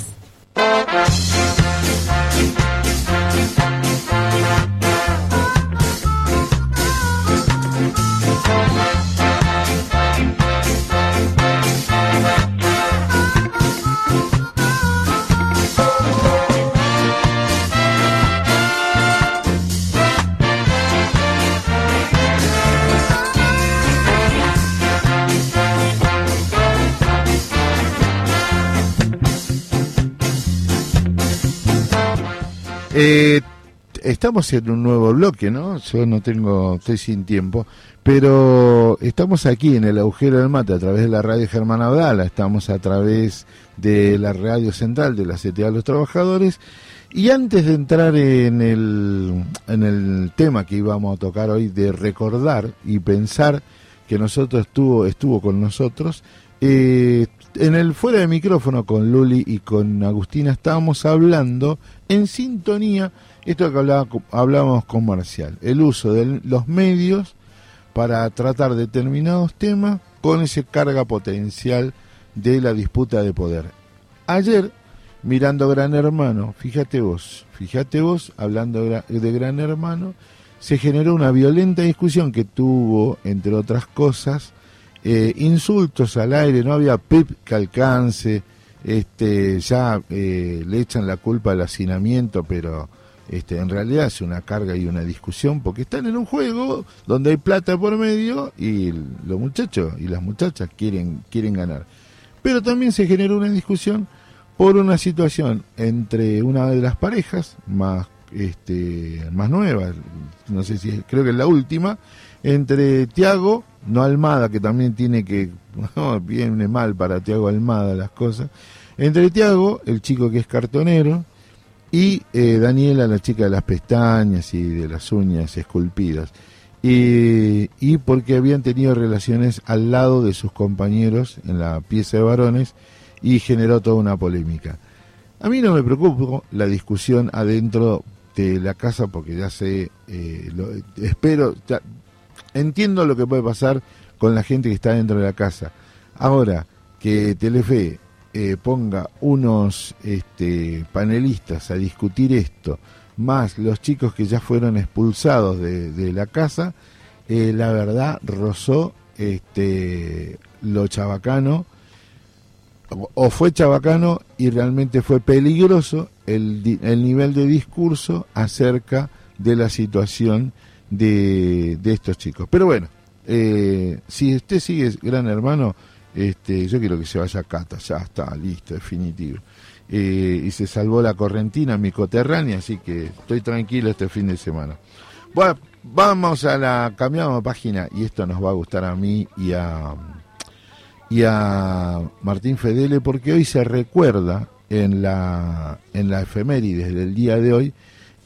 Eh, estamos en un nuevo bloque, ¿no? Yo no tengo, estoy sin tiempo, pero estamos aquí en el agujero del mate a través de la radio Germán Abdala, estamos a través de la radio central de la CTA de los Trabajadores. Y antes de entrar en el, en el tema que íbamos a tocar hoy, de recordar y pensar que nosotros estuvo, estuvo con nosotros, eh, en el fuera de micrófono con Luli y con Agustina estábamos hablando en sintonía, esto que hablábamos con Marcial, el uso de los medios para tratar determinados temas con ese carga potencial de la disputa de poder. Ayer, mirando Gran Hermano, fíjate vos, fíjate vos, hablando de Gran Hermano, se generó una violenta discusión que tuvo, entre otras cosas, eh, insultos al aire, no había pip que alcance, este, ya eh, le echan la culpa al hacinamiento, pero este, en realidad es una carga y una discusión porque están en un juego donde hay plata por medio y los muchachos y las muchachas quieren, quieren ganar. Pero también se generó una discusión por una situación entre una de las parejas más este más nueva, no sé si creo que es la última, entre Tiago, no Almada, que también tiene que, no, viene mal para Tiago Almada las cosas, entre Tiago, el chico que es cartonero, y eh, Daniela, la chica de las pestañas y de las uñas esculpidas. Y, y porque habían tenido relaciones al lado de sus compañeros en la pieza de varones y generó toda una polémica. A mí no me preocupa la discusión adentro de la casa porque ya sé, eh, lo- espero, entiendo lo que puede pasar con la gente que está dentro de la casa. Ahora, que Telefe eh, ponga unos este, panelistas a discutir esto, más los chicos que ya fueron expulsados de, la casa, eh, la verdad rozó este, lo chabacano, o, fue chabacano y realmente fue peligroso el, el nivel de discurso acerca de la situación de, de estos chicos. Pero bueno, eh, si usted sigue Gran Hermano, este, yo quiero que se vaya a Cata, ya está, listo, definitivo. Eh, y se salvó la correntina, mi coterránea, así que estoy tranquilo este fin de semana. Bueno, vamos a la, cambiamos de página y esto nos va a gustar a mí y a, y a Martín Fedele porque hoy se recuerda en la, en la efemérides del día de hoy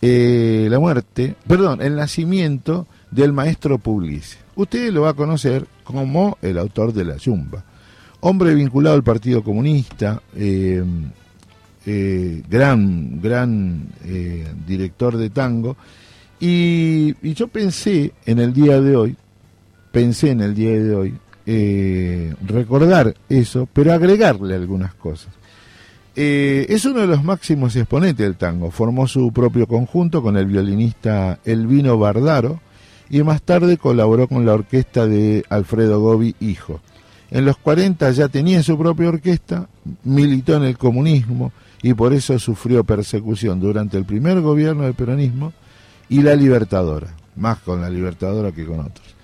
eh, la muerte, perdón, el nacimiento del maestro Pugliese. Usted lo va a conocer como el autor de La Yumba. Hombre vinculado al Partido Comunista, eh, eh, gran, gran director de tango. Y, yo pensé en el día de hoy, pensé en el día de hoy, recordar eso, pero agregarle algunas cosas. Eh, es uno de los máximos exponentes del tango. Formó su propio conjunto con el violinista Elvino Bardaro y más tarde colaboró con la orquesta de Alfredo Gobi Hijo. En los 40 ya tenía su propia orquesta, militó en el comunismo y por eso sufrió persecución durante el primer gobierno del peronismo y la Libertadora, más con la Libertadora que con otros.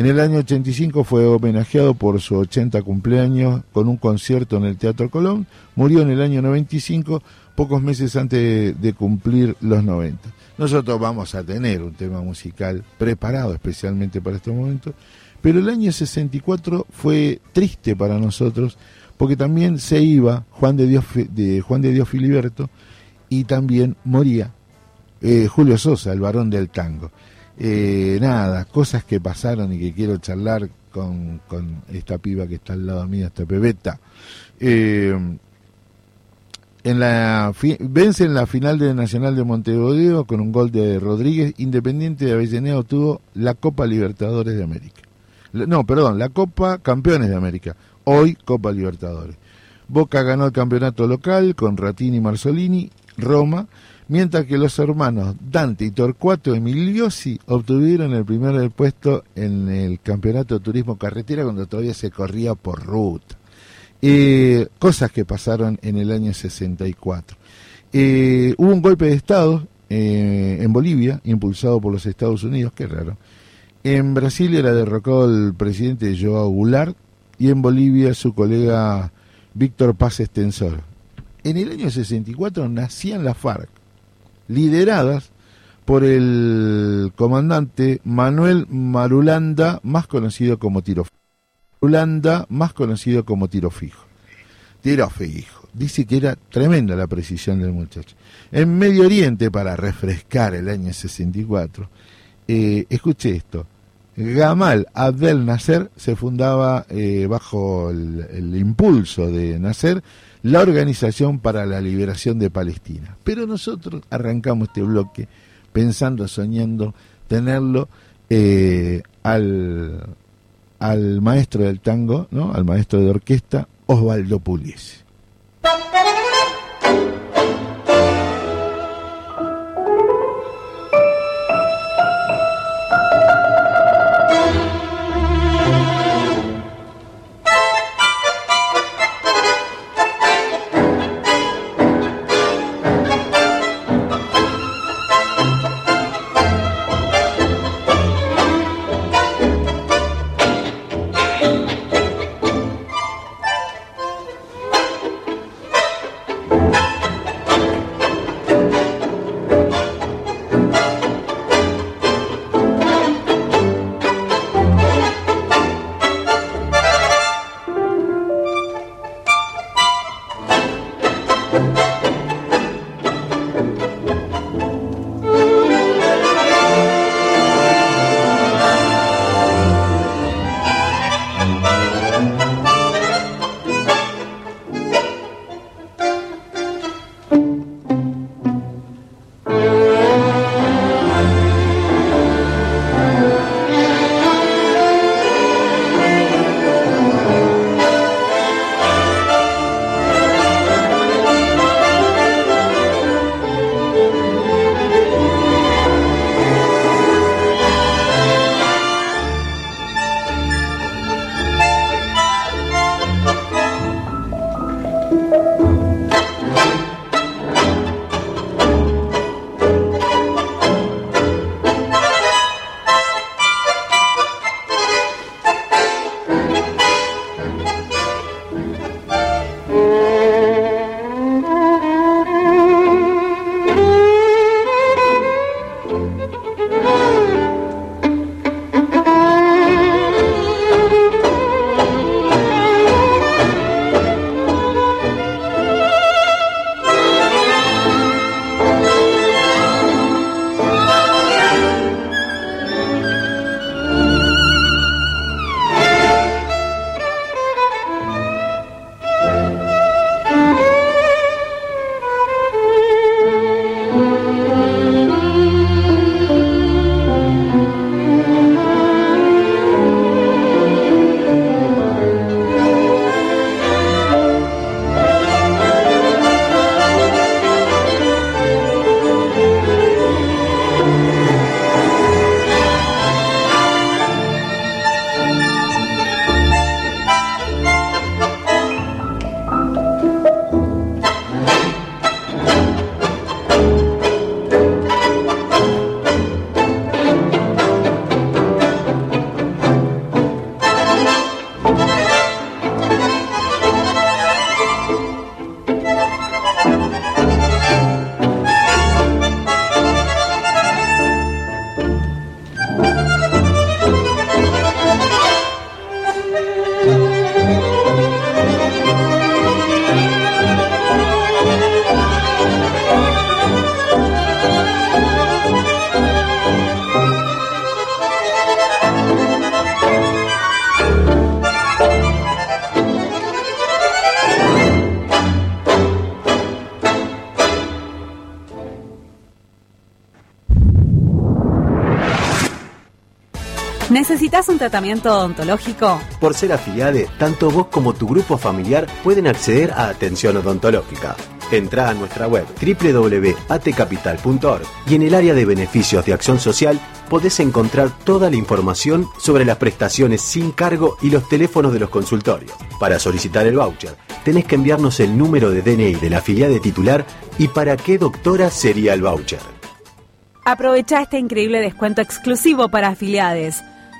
En el año 85 fue homenajeado por su 80 cumpleaños con un concierto en el Teatro Colón. Murió en el año 95, pocos meses antes de cumplir los 90. Nosotros vamos a tener un tema musical preparado especialmente para este momento, pero el año 64 fue triste para nosotros porque también se iba Juan de Dios, de Juan de Dios Filiberto y también moría eh, Julio Sosa, el varón del tango. Eh, nada, cosas que pasaron y que quiero charlar con, esta piba que está al lado mío, esta pebeta. Eh, en la vence en la final del Nacional de Montevideo con un gol de Rodríguez. Independiente de Avellaneda obtuvo la Copa Libertadores de América. No, perdón, la Copa Campeones de América. Hoy Copa Libertadores. Boca ganó el campeonato local con Ratini y Marzolini, Roma, mientras que los hermanos Dante y Torcuato Emiliosi obtuvieron el primer puesto en el campeonato de turismo carretera cuando todavía se corría por ruta. Eh, cosas que pasaron en el año 64. Eh, hubo un golpe de Estado eh, en Bolivia, impulsado por los Estados Unidos, qué raro. En Brasil era derrocado el presidente Joao Goulart y en Bolivia su colega Víctor Paz Extensor. En el año 64 nacían las FARC, lideradas por el comandante Manuel Marulanda, más conocido como Tiro Marulanda, más conocido como Tiro Fijo. Tiro Fijo. Dice que era tremenda la precisión del muchacho. En Medio Oriente, para refrescar el año 64, eh, escuche esto. Gamal Abdel Nasser se fundaba eh, bajo el, el impulso de Nasser la Organización para la Liberación de Palestina. Pero nosotros arrancamos este bloque pensando, soñando tenerlo eh, al, al maestro del tango, ¿no? al maestro de orquesta, Osvaldo Pugliese. ¿Necesitas un tratamiento odontológico? Por ser afiliade, tanto vos como tu grupo familiar pueden acceder a atención odontológica. Entrá a nuestra web www.atcapital.org y en el área de beneficios de acción social podés encontrar toda la información sobre las prestaciones sin cargo y los teléfonos de los consultorios. Para solicitar el voucher, tenés que enviarnos el número de DNI de la afiliada titular y para qué doctora sería el voucher. Aprovecha este increíble descuento exclusivo para afiliades.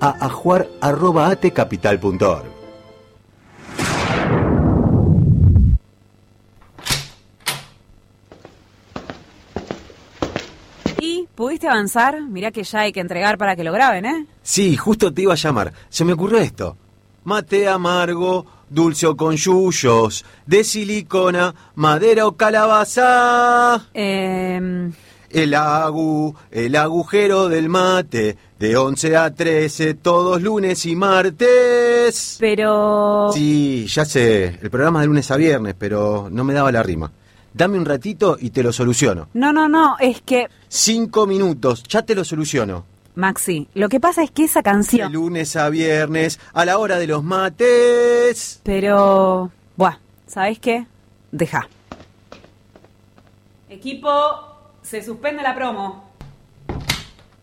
a ajuar.atecapital.org. ¿Y pudiste avanzar? Mirá que ya hay que entregar para que lo graben, ¿eh? Sí, justo te iba a llamar. Se me ocurrió esto. Mate amargo, dulce o con yuyos, de silicona, madera o calabaza. Eh, El agu, el agujero del mate, de 11 a 13, todos lunes y martes. pero... Sí, ya sé, el programa de lunes a viernes, pero no me daba la rima. Dame un ratito y te lo soluciono. No, no, no, es que... Cinco minutos, ya te lo soluciono. Maxi, lo que pasa es que esa De canción... lunes a viernes, a la hora de los mates. Pero... Buah, ¿sabés qué? Deja. Equipo, se suspende la promo.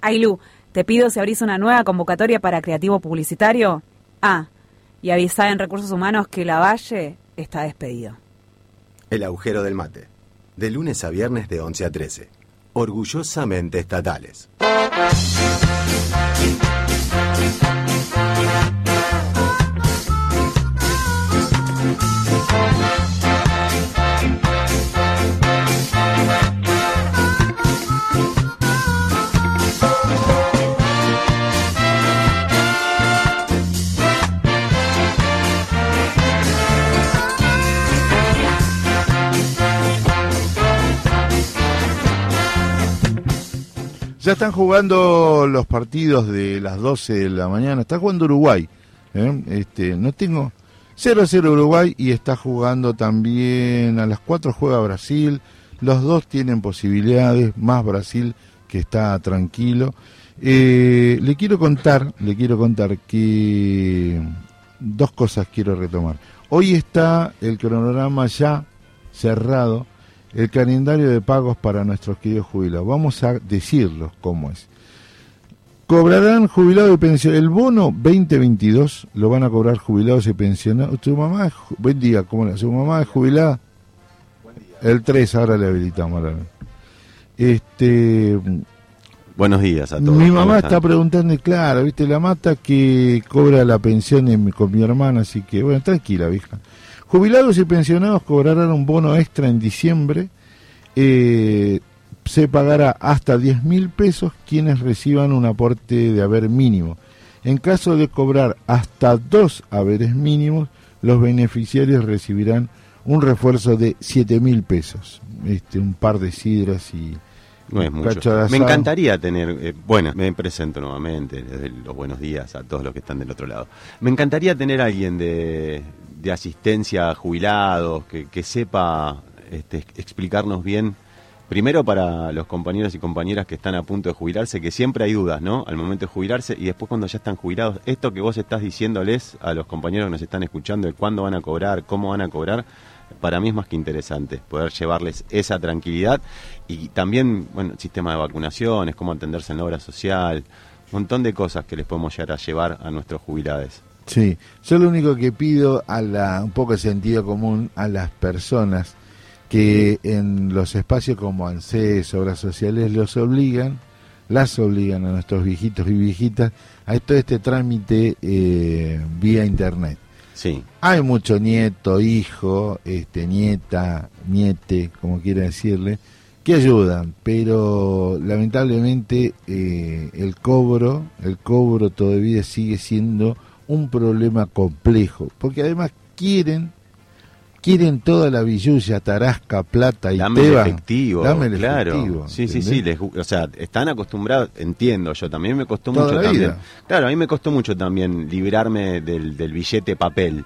Ailu, te pido si abrís una nueva convocatoria para creativo publicitario. Ah, y avisá en Recursos Humanos que Lavalle está despedido. El agujero del mate. De lunes a viernes de 11 a 13. Orgullosamente estatales. Ya están jugando los partidos de las 12 de la mañana. Está jugando Uruguay. ¿eh? Este, no tengo 0-0 Uruguay y está jugando también a las 4 juega Brasil. Los dos tienen posibilidades, más Brasil que está tranquilo. Eh, le quiero contar, le quiero contar que dos cosas quiero retomar. Hoy está el cronograma ya cerrado el calendario de pagos para nuestros queridos jubilados. Vamos a decirlos cómo es. Cobrarán jubilados y pensionados. El bono 2022 lo van a cobrar jubilados y pensionados. ¿Tu mamá Buen día, ¿cómo le ¿Su mamá es jubilada? El 3, ahora le habilitamos. ahora. Este, Buenos días a todos. mi ¿cómo mamá está preguntando, y claro, viste, la mata que cobra la pensión en- con mi hermana, así que, bueno, tranquila, vieja. Jubilados y pensionados cobrarán un bono extra en diciembre. eh, se pagará hasta 10 mil pesos quienes reciban un aporte de haber mínimo. En caso de cobrar hasta dos haberes mínimos, los beneficiarios recibirán un refuerzo de 7 mil pesos. Este, un par de sidras y No es mucho. Me encantaría tener, eh, bueno, me presento nuevamente, desde los buenos días a todos los que están del otro lado. Me encantaría tener a alguien de, de asistencia a jubilados, que, que sepa este, explicarnos bien, primero para los compañeros y compañeras que están a punto de jubilarse, que siempre hay dudas, ¿no? Al momento de jubilarse y después cuando ya están jubilados, esto que vos estás diciéndoles a los compañeros que nos están escuchando de cuándo van a cobrar, cómo van a cobrar, para mí es más que interesante poder llevarles esa tranquilidad y también, bueno, sistema de vacunaciones, cómo atenderse en la obra social, un montón de cosas que les podemos llegar a llevar a nuestros jubilados. Sí, yo lo único que pido a la, un poco de sentido común a las personas que en los espacios como ANSES, obras sociales, los obligan, las obligan a nuestros viejitos y viejitas a todo este trámite eh, vía internet. Hay mucho nieto, hijo, este, nieta, niete, como quiera decirle, que ayudan, pero lamentablemente eh, el cobro, el cobro todavía sigue siendo un problema complejo, porque además quieren quieren toda la billulla, tarasca, plata y Dame el teba. efectivo, Dame el claro. efectivo, sí, sí, sí, les o sea, están acostumbrados, entiendo yo, también me costó Toda mucho también. Claro, a mí me costó mucho también librarme del, del billete papel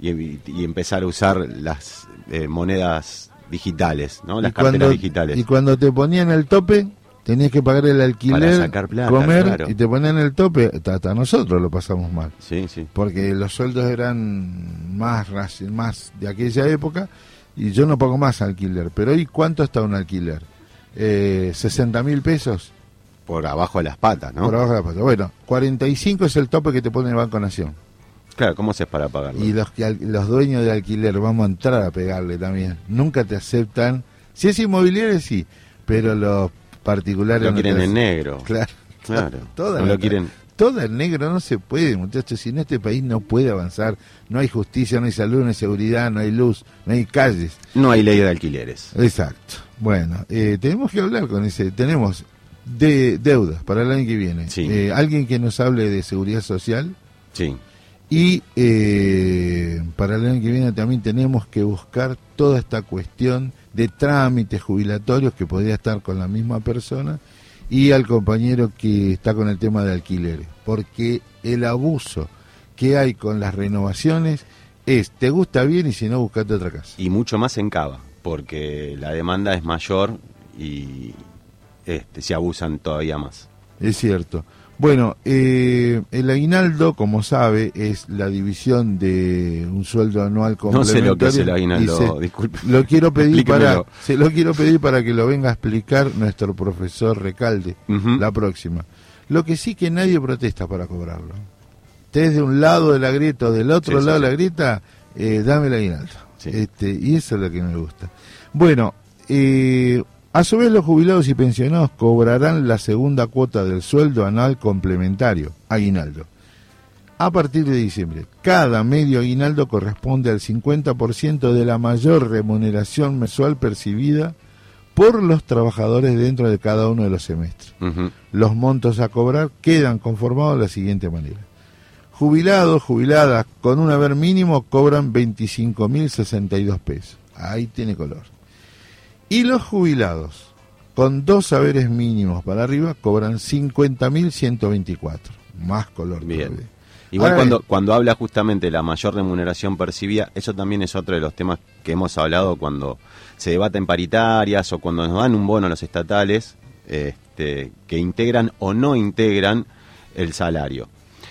y, y empezar a usar las eh, monedas digitales, ¿no? Las carteras cuando, digitales. Y cuando te ponían el tope, tenías que pagar el alquiler, Para sacar plata, comer claro. y te ponían el tope. Hasta, nosotros lo pasamos mal. Sí, sí. Porque los sueldos eran más, más de aquella época y yo no pago más alquiler. Pero hoy, ¿cuánto está un alquiler? Eh, ¿60 mil pesos? Por abajo de las patas, ¿no? Por abajo de la pata. Bueno, 45 es el tope que te pone el Banco Nación. Claro, ¿cómo haces para pagarlo? Y los, los dueños de alquiler vamos a entrar a pegarle también. Nunca te aceptan. Si es inmobiliario, sí, pero los particulares Lo quieren en negro. Claro. Claro. Toda No lo quieren. Todo en negro no se puede, muchachos. Si en este país no puede avanzar, no hay justicia, no hay salud, no hay seguridad, no hay luz, no hay calles. No hay ley de alquileres. Exacto. Bueno, eh, tenemos que hablar con ese. Tenemos de deudas para el año que viene. Sí. Eh, alguien que nos hable de seguridad social. Sí. Y eh, para el año que viene también tenemos que buscar toda esta cuestión de trámites jubilatorios que podría estar con la misma persona y al compañero que está con el tema de alquileres. Porque el abuso que hay con las renovaciones es, te gusta bien y si no, buscate otra casa. Y mucho más en Cava, porque la demanda es mayor y este, se abusan todavía más. Es cierto. Bueno, eh, el aguinaldo, como sabe, es la división de un sueldo anual No sé lo que es el complementario aguinaldo, se- disculpe. Lo quiero pedir para, se lo quiero pedir para que lo venga a explicar nuestro profesor Recalde la próxima. Lo que sí que nadie protesta para cobrarlo. Estés de un lado de la grieta o del otro sí, lado sí. de la grieta, eh, dame el aguinaldo. Sí. Este, y eso es lo que me gusta. Bueno, eh, a su vez los jubilados y pensionados cobrarán la segunda cuota del sueldo anual complementario, aguinaldo. A partir de diciembre, cada medio aguinaldo corresponde al 50% de la mayor remuneración mensual percibida por los trabajadores dentro de cada uno de los semestres. Los montos a cobrar quedan conformados de la siguiente manera. Jubilados, jubiladas con un haber mínimo cobran 25.062 pesos. Ahí tiene color. Y los jubilados con dos haberes mínimos para arriba cobran 50.124. Más color. Bien. todavía. Igual Ahora cuando, bien, cuando habla justamente de la mayor remuneración percibida, eso también es otro de los temas que hemos hablado cuando se debate en paritarias o cuando nos dan un bono a los estatales este, que integran o no integran el salario.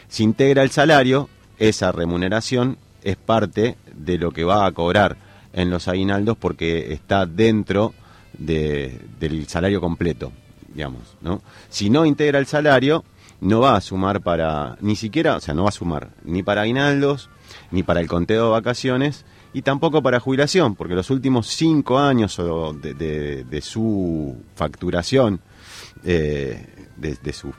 Si integra el salario, esa remuneración es parte de lo que va a cobrar en los aguinaldos porque está dentro de- del salario completo, digamos, ¿no? Si no integra el salario, no va a sumar para, ni siquiera, o sea, no va a sumar ni para aguinaldos, ni para el conteo de vacaciones, y tampoco para jubilación, porque los últimos cinco años de, de- de su facturación, eh, de, de su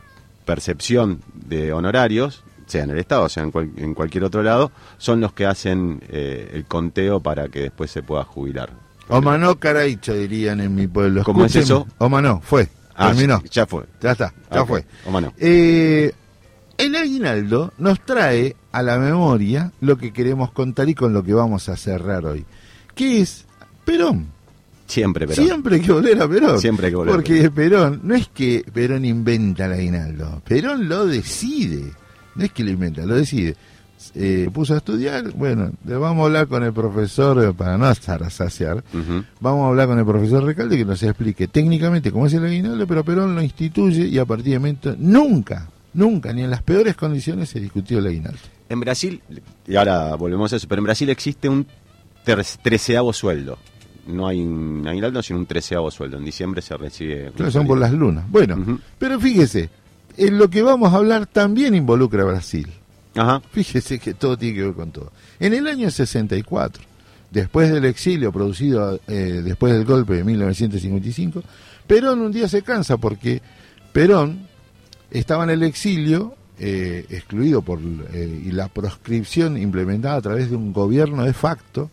percepción de honorarios, sea en el Estado, sea en, cual- en cualquier otro lado, son los que hacen eh, el conteo para que después se pueda jubilar. Omanó caraicho, dirían en mi pueblo. ¿Cómo es Escúcheme. eso? Omanó, fue. Ah, terminó. Ya fue. Ya está, ya fue. o mano. Eh, el aguinaldo nos trae a la memoria lo que queremos contar y con lo que vamos a cerrar hoy. Que es Perón. Siempre, pero. Siempre hay que volver a Perón. Siempre hay que volver Porque Perón, no es que Perón inventa el aguinaldo, Perón lo decide. No es que lo inventa, lo decide. Eh, puso a estudiar, bueno, le vamos a hablar con el profesor, eh, para no estar a saciar, vamos a hablar con el profesor Recalde que nos explique técnicamente cómo es el aguinaldo, pero Perón lo instituye y a partir de momento nunca, nunca, ni en las peores condiciones se discutió el aguinaldo. En Brasil, y ahora volvemos a eso, pero en Brasil existe un treceavo sueldo. No hay un aguinaldo, sino un treceavo sueldo. En diciembre se recibe. Claro, son por las lunas. Bueno, pero fíjese, en lo que vamos a hablar también involucra a Brasil. Ajá. Fíjese que todo tiene que ver con todo. En el año 64, después del exilio producido eh, después del golpe de 1955, Perón un día se cansa porque Perón estaba en el exilio, eh, excluido por eh, y la proscripción implementada a través de un gobierno de facto.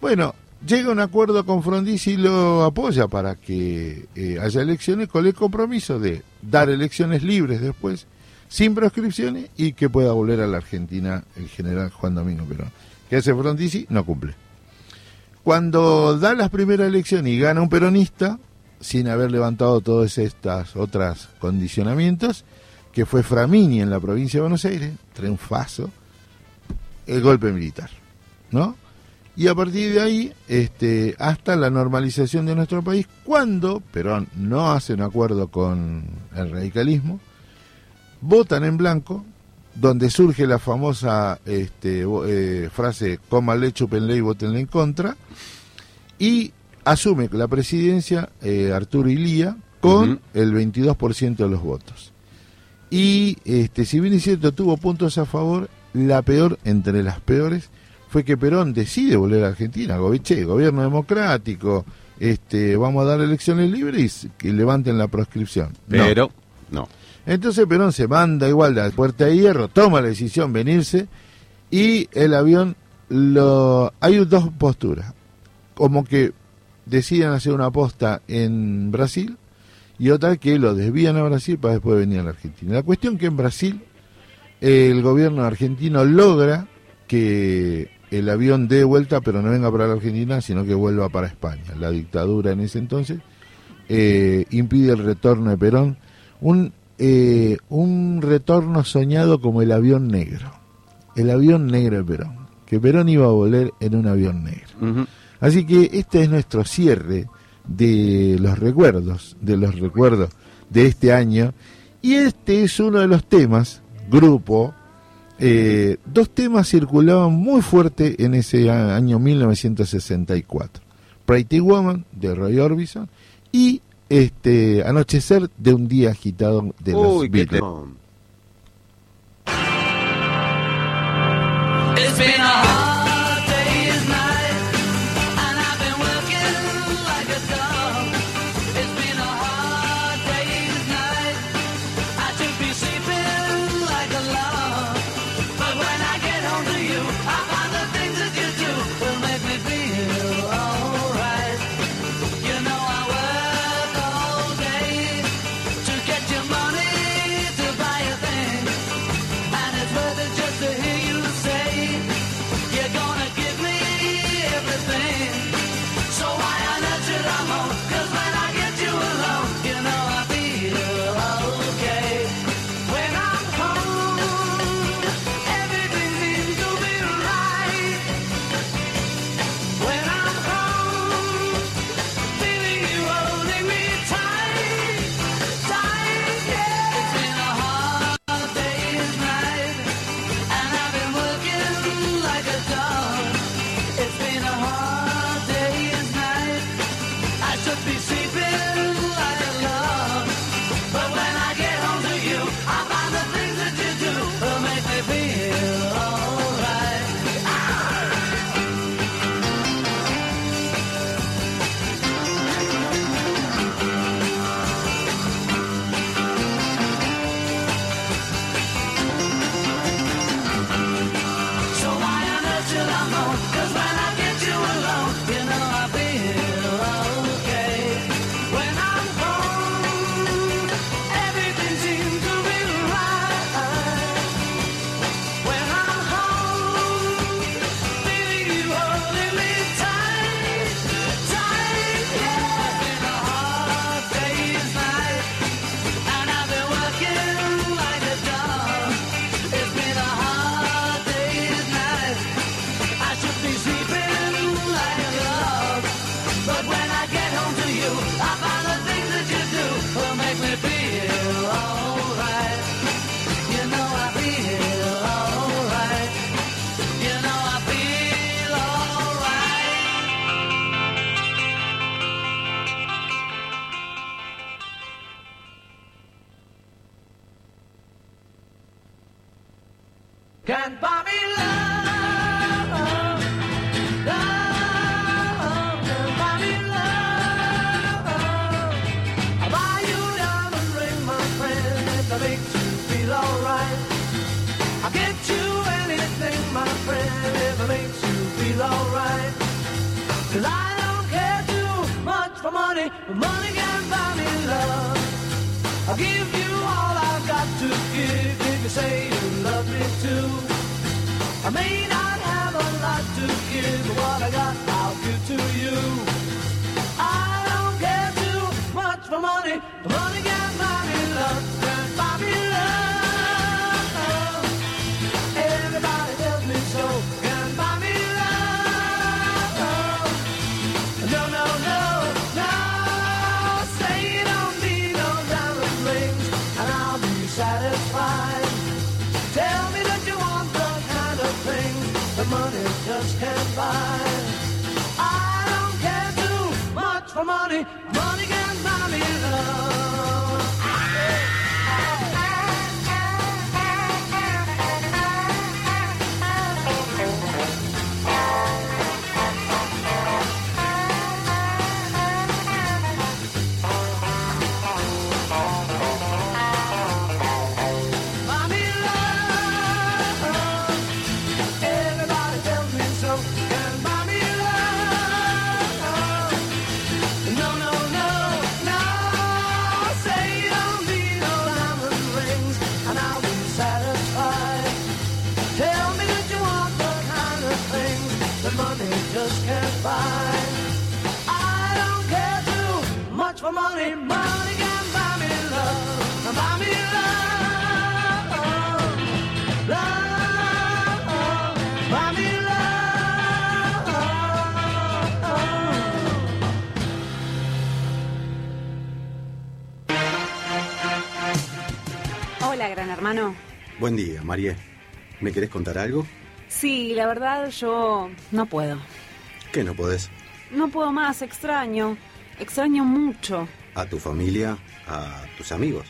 Bueno, llega a un acuerdo con Frondizi y lo apoya para que eh, haya elecciones con el compromiso de dar elecciones libres después, sin proscripciones y que pueda volver a la Argentina el general Juan Domingo Perón. Que hace Frondizi? No cumple. Cuando da las primeras elecciones y gana un peronista, sin haber levantado todos estos otros condicionamientos, que fue Framini en la provincia de Buenos Aires, triunfazo, el golpe militar, ¿no? Y a partir de ahí, este, hasta la normalización de nuestro país, cuando Perón no hace un acuerdo con el radicalismo, votan en blanco, donde surge la famosa este, eh, frase, cómale, chúpenle y votenle en contra, y asume la presidencia eh, Arturo Ilía con el 22% de los votos. Y este, si bien es cierto, tuvo puntos a favor, la peor entre las peores fue que Perón decide volver a Argentina, Goviche, gobierno democrático, este, vamos a dar elecciones libres y que levanten la proscripción. No. Pero, no. Entonces Perón se manda igual de la puerta de hierro, toma la decisión venirse y el avión lo hay dos posturas, como que deciden hacer una posta en Brasil y otra que lo desvían a Brasil para después venir a la Argentina. La cuestión que en Brasil el gobierno argentino logra que el avión dé vuelta pero no venga para la Argentina sino que vuelva para España. La dictadura en ese entonces eh, impide el retorno de Perón. Un, eh, un retorno soñado como el avión negro. El avión negro de Perón. Que Perón iba a volver en un avión negro. Así que este es nuestro cierre de los recuerdos, de los recuerdos de este año. Y este es uno de los temas, grupo, eh, dos temas circulaban muy fuerte en ese año 1964. Pretty Woman de Roy Orbison y este Anochecer de un día agitado de los Uy, Beatles. Can't buy me love. love can't buy me love. I'll buy you diamond ring, my friend, if makes you feel alright. I'll get you anything, my friend, if it makes you feel I don't care too much for money, but money can't buy me love. I'll give you all I've got to give if you say too. I may for money. Buen día, María. ¿Me querés contar algo? Sí, la verdad yo no puedo. ¿Qué no podés? No puedo más, extraño. Extraño mucho. ¿A tu familia? ¿A tus amigos?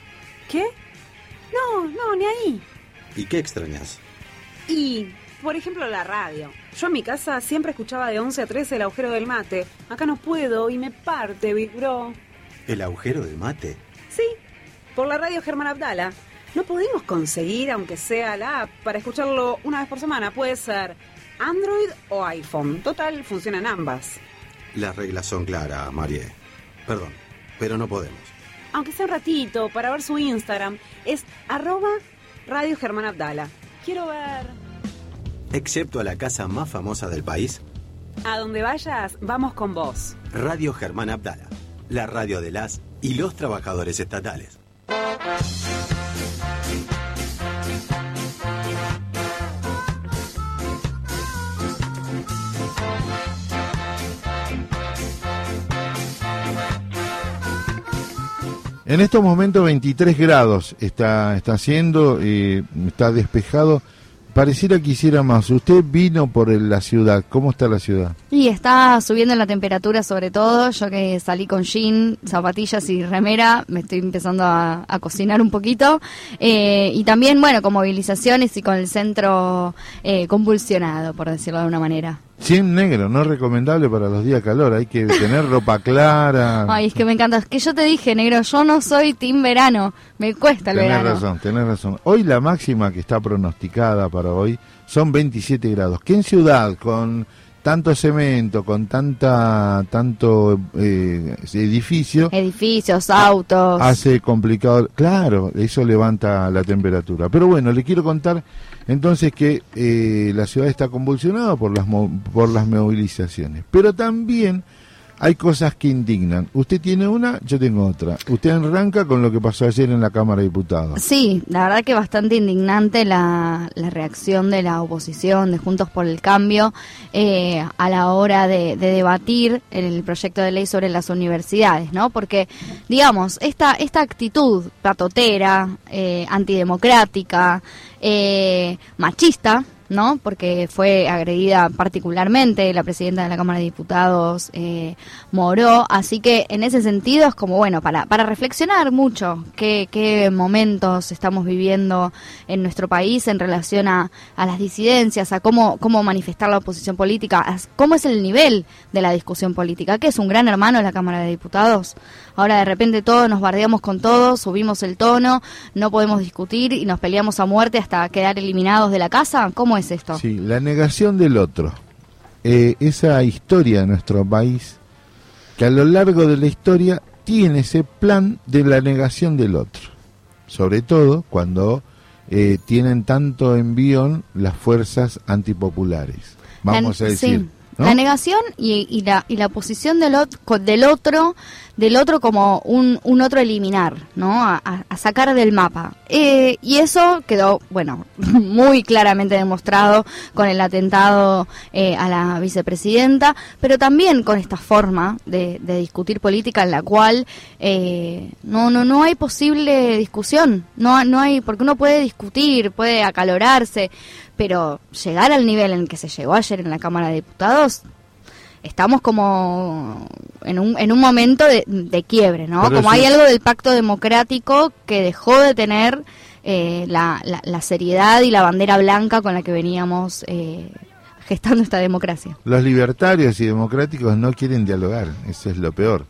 ¿Qué? No, no, ni ahí. ¿Y qué extrañas? Y, por ejemplo, la radio. Yo en mi casa siempre escuchaba de 11 a 13 el agujero del mate. Acá no puedo y me parte, Big Bro. ¿El agujero del mate? Sí, por la radio Germán Abdala. No podemos conseguir, aunque sea la app, para escucharlo una vez por semana. Puede ser Android o iPhone. Total, funcionan ambas. Las reglas son claras, María. Perdón, pero no podemos. Aunque sea un ratito, para ver su Instagram, es arroba Radio Germán Abdala. Quiero ver... Excepto a la casa más famosa del país, A donde vayas, vamos con vos. Radio Germán Abdala, la radio de las y los trabajadores estatales. En estos momentos 23 grados está, está haciendo, eh, está despejado. Pareciera que hiciera más. Usted vino por la ciudad. ¿Cómo está la ciudad? Y está subiendo la temperatura sobre todo, yo que salí con jean, zapatillas y remera, me estoy empezando a, cocinar un poquito. Eh, y también, bueno, con movilizaciones y con el centro eh, convulsionado, por decirlo de alguna manera. 100 negro, no es recomendable para los días calor. Hay que tener ropa clara. Ay, es que me encanta. Es que yo te dije, negro, yo no soy team verano, me cuesta el Tenés verano. razón, tenés razón. Hoy la máxima que está pronosticada para hoy son 27 grados. Que en ciudad, con tanto cemento, con tanta tanto eh, edificio, Edificios, autos. hace complicado. Claro, eso levanta la temperatura. Pero bueno, le quiero contar entonces que eh, la ciudad está convulsionada por las por las movilizaciones, pero también hay cosas que indignan. Usted tiene una, yo tengo otra. Usted arranca con lo que pasó ayer en la Cámara de Diputados. Sí, la verdad que bastante indignante la, la reacción de la oposición, de Juntos por el Cambio, eh, a la hora de, de debatir el proyecto de ley sobre las universidades, ¿no? Porque, digamos, esta, esta actitud patotera, eh, antidemocrática, eh, machista, ¿no? Porque fue agredida particularmente la presidenta de la Cámara de Diputados, eh, Moró. Así que en ese sentido es como, bueno, para, para reflexionar mucho qué, qué momentos estamos viviendo en nuestro país en relación a, a las disidencias, a cómo, cómo manifestar la oposición política, a cómo es el nivel de la discusión política, que es un gran hermano de la Cámara de Diputados. Ahora de repente todos nos bardeamos con todos, subimos el tono, no podemos discutir y nos peleamos a muerte hasta quedar eliminados de la casa. ¿Cómo es esto? Sí, la negación del otro. Eh, esa historia de nuestro país, que a lo largo de la historia tiene ese plan de la negación del otro. Sobre todo cuando eh, tienen tanto envión las fuerzas antipopulares. Vamos a decir. sí. La negación y, y la, y la posición del, ot- co- del otro del otro como un, un otro eliminar, ¿no? A- a sacar del mapa. Eh, y eso quedó, bueno, muy claramente demostrado con el atentado eh, a la vicepresidenta, pero también con esta forma de, de discutir política en la cual eh, no, no, no hay posible discusión, no, no hay, porque uno puede discutir, puede acalorarse, pero llegar al nivel en que se llegó ayer en la Cámara de Diputados, estamos como en un, en un momento de, de quiebre, ¿no? Pero como sí. hay algo del pacto democrático que dejó de tener eh, la, la, la seriedad y la bandera blanca con la que veníamos eh, gestando esta democracia. Los libertarios y democráticos no quieren dialogar, eso es lo peor.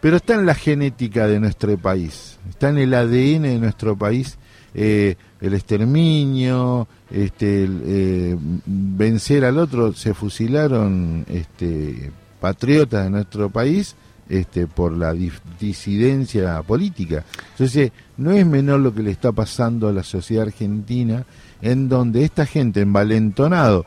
Pero está en la genética de nuestro país, está en el ADN de nuestro país eh, el exterminio, este, eh, vencer al otro. Se fusilaron este, patriotas de nuestro país este, por la disidencia política. Entonces, no es menor lo que le está pasando a la sociedad argentina, en donde esta gente envalentonado,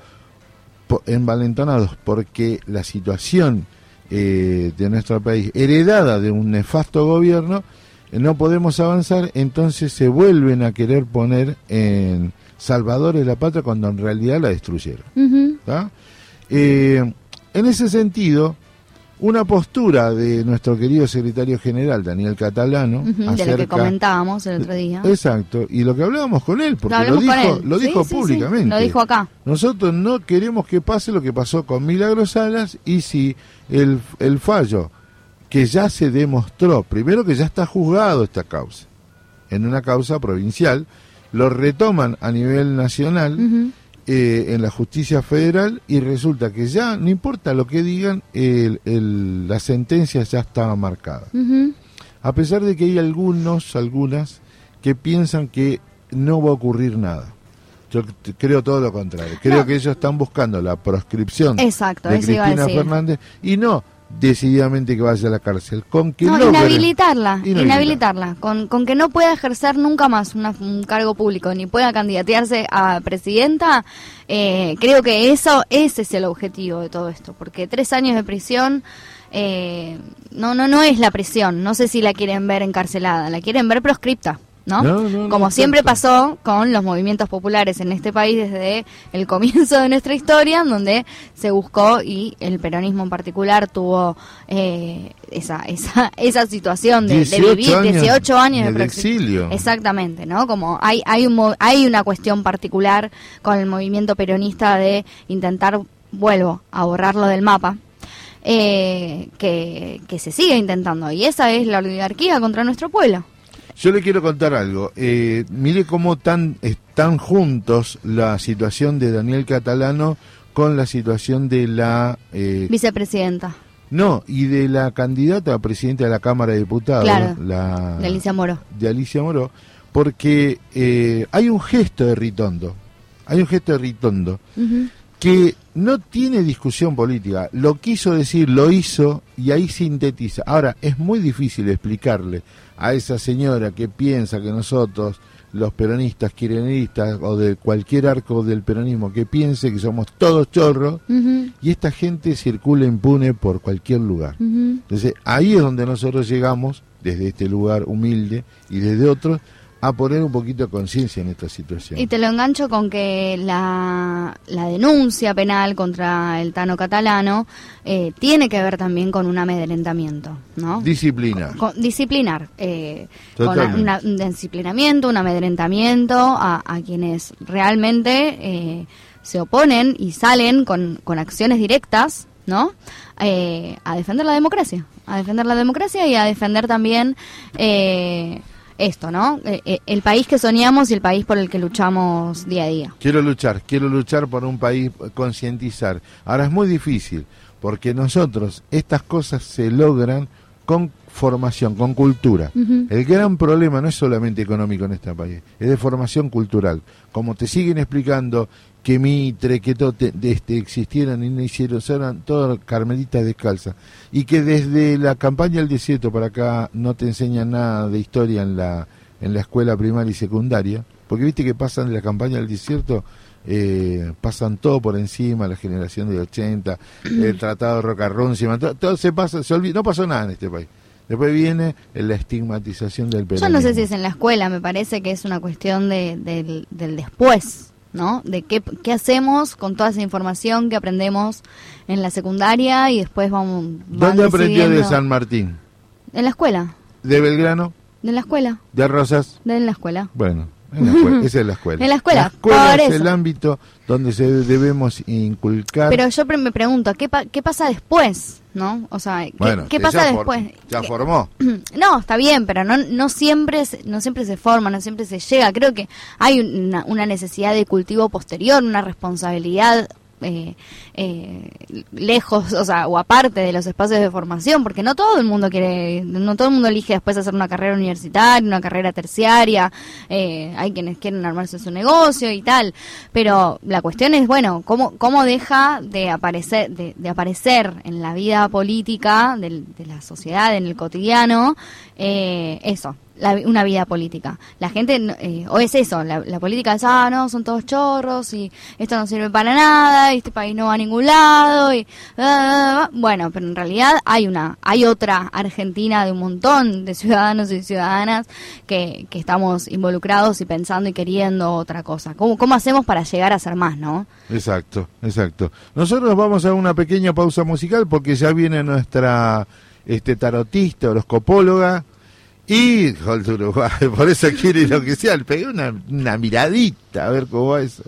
po- envalentonados porque la situación eh, de nuestro país, heredada de un nefasto gobierno, no podemos avanzar, entonces se vuelven a querer poner en salvadores de la patria cuando en realidad la destruyeron. Eh, en ese sentido, una postura de nuestro querido secretario general, Daniel Catalano, Ujú, de lo que comentábamos el otro día. Exacto, y lo que hablábamos con él, porque lo, dijo, lo Sí, dijo sí, sí, públicamente. Lo dijo acá. Nosotros no queremos que pase lo que pasó con Milagros Salas y si el, el fallo que ya se demostró, primero que ya está juzgado esta causa, en una causa provincial, lo retoman a nivel nacional eh, en la justicia federal y resulta que ya, no importa lo que digan, el- el- la sentencia ya estaba marcada. A pesar de que hay algunos, algunas, que piensan que no va a ocurrir nada. Yo creo todo lo contrario. Creo No. que ellos están buscando la proscripción Exacto, de Cristina. Fernández y no decididamente que vaya a la cárcel. Con que No, inhabilitarla, con, con que no pueda ejercer nunca más una- un cargo público ni pueda candidatearse a presidenta, eh, creo que eso ese es el objetivo de todo esto, porque tres años de prisión eh, no no no es la prisión, no sé si la quieren ver encarcelada, la quieren ver proscripta. ¿No? No, no, no, Como siempre pasó con los movimientos populares en este país desde el comienzo de nuestra historia, en donde se buscó y el peronismo en particular tuvo eh, esa, esa, esa situación de, de 18 vivir años 18 años de, exilio. Exactamente, ¿no? Como hay, hay, un, hay una cuestión particular con el movimiento peronista de intentar, vuelvo, a borrarlo del mapa. eh, que, que se sigue intentando y esa es la oligarquía contra nuestro pueblo. Yo le quiero contar algo. Eh, mire cómo tan, están juntos la situación de Daniel Catalano con la situación de la... eh, Vicepresidenta, no, y de la candidata a presidenta de la Cámara de Diputados, Claro, la, de Alicia Moro. de Alicia Moró, porque eh, hay un gesto de Ritondo, hay un gesto de Ritondo que no tiene discusión política, lo quiso decir, lo hizo y ahí sintetiza. Ahora, es muy difícil explicarle a esa señora que piensa que nosotros, los peronistas, kirchneristas o de cualquier arco del peronismo, que piense que somos todos chorros y esta gente circula impune por cualquier lugar. Entonces, ahí es donde nosotros llegamos, desde este lugar humilde y desde otros, a poner un poquito de conciencia en esta situación. Y te lo engancho con que la, la denuncia penal contra el Tano catalano eh, tiene que ver también con un amedrentamiento, ¿no? Disciplina. Con- disciplinar, eh, con una- un disciplinamiento, un amedrentamiento a, a quienes realmente eh, se oponen y salen con, con acciones directas, ¿no? Eh, a defender la democracia, a defender la democracia y a defender también eh, esto, ¿no? Eh, eh, el país que soñamos y el país por el que luchamos día a día. Quiero luchar, quiero luchar por un país, concientizar. Ahora es muy difícil, porque nosotros, estas cosas se logran con formación, con cultura. El gran problema no es solamente económico en este país, es de formación cultural. Como te siguen explicando que Mitre, que todo te- de este, existieron y no hicieron, eran todas carmelitas descalzas. Y que desde la campaña del desierto para acá no te enseñan nada de historia en la, en la escuela primaria y secundaria. Porque viste que pasan de la campaña del desierto, eh, pasan todo por encima, la generación de 80, el tratado de Rocarrúncima, todo, todo se pasa, se olvida, no pasó nada en este país. Después viene la estigmatización del Yo peronismo. no sé si es en la escuela, me parece que es una cuestión de, del, del después, ¿no? De qué, qué hacemos con toda esa información que aprendemos en la secundaria y después vamos... ¿Dónde aprendió de San Martín? En la escuela, ¿De Belgrano? de la escuela, ¿De Rosas? de en la escuela. Bueno, en la escuela, esa es la escuela. En la escuela, La escuela por es eso. el ámbito donde se debemos inculcar. Pero yo me pregunto, ¿qué, pa- ¿qué pasa después? ¿no? O sea, ¿qué, bueno, qué que pasa después? ya formó. No, está bien, pero no, no siempre se- no siempre se forma, no siempre se llega. Creo que hay una, una necesidad de cultivo posterior, una responsabilidad eh, eh, lejos, o sea, o aparte de los espacios de formación, porque no todo el mundo quiere, no todo el mundo elige después hacer una carrera universitaria, una carrera terciaria. eh, hay quienes quieren armarse su negocio y tal, pero la cuestión es, bueno, cómo cómo deja de aparecer de, de aparecer en la vida política de la sociedad, en el cotidiano, eh, eso, la una vida política. La gente, eh, o es eso, la, la política es, ah, no, son todos chorros y esto no sirve para nada y este país no va a ningún lado y, ah, ah, ah. bueno, pero en realidad hay una, hay otra Argentina de un montón de ciudadanos y ciudadanas que, que estamos involucrados y pensando y queriendo otra cosa. ¿Cómo, cómo hacemos para llegar a ser más, no? Exacto, exacto. Nosotros vamos a una pequeña pausa musical porque ya viene nuestra este tarotista, horoscopóloga Gol de Uruguay. Por eso quiere lo que sea, le pegué una, una miradita a ver cómo va eso.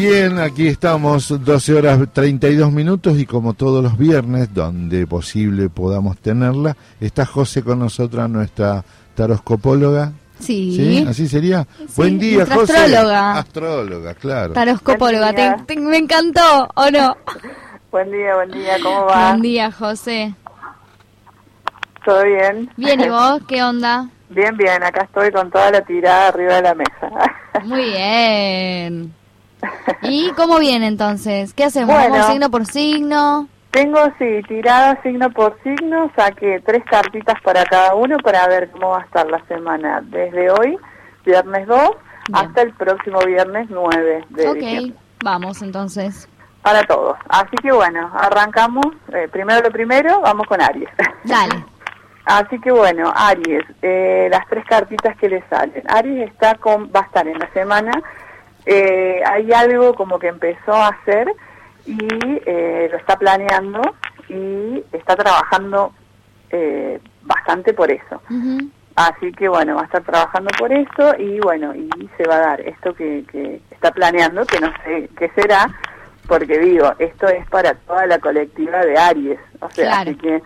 Bien, aquí estamos, 12 horas 32 minutos y como todos los viernes, donde posible podamos tenerla, está José con nosotros, nuestra taroscopóloga. Sí. ¿Así sería? Sí, Buen día, nuestra José. astróloga. Astróloga, claro. Taroscopóloga, te- te- me encantó, ¿o no? Buen día, buen día, ¿cómo va? Buen día, José. ¿Todo bien? Bien, ¿y vos? ¿Qué onda? Bien, bien, acá estoy con toda la tirada arriba de la mesa. Muy bien. ¿Y cómo viene entonces? ¿Qué hacemos? Bueno. ¿Vamos signo por signo? Tengo, sí, tirada signo por signo, saqué tres cartitas para cada uno para ver cómo va a estar la semana, desde hoy, viernes 2, hasta el próximo viernes 9 de diciembre. Ok, vamos entonces. Para todos. Así que bueno, arrancamos. eh, primero lo primero, vamos con Aries. Dale. Así que bueno, Aries, eh, las tres cartitas que le salen. Aries está con, va a estar en la semana. Eh, hay algo como que empezó a hacer y eh, lo está planeando y está trabajando eh, bastante por eso. Así que bueno, va a estar trabajando por eso y bueno, y se va a dar esto que, que está planeando, que no sé qué será, porque digo, esto es para toda la colectiva de Aries. O sea, Claro. así que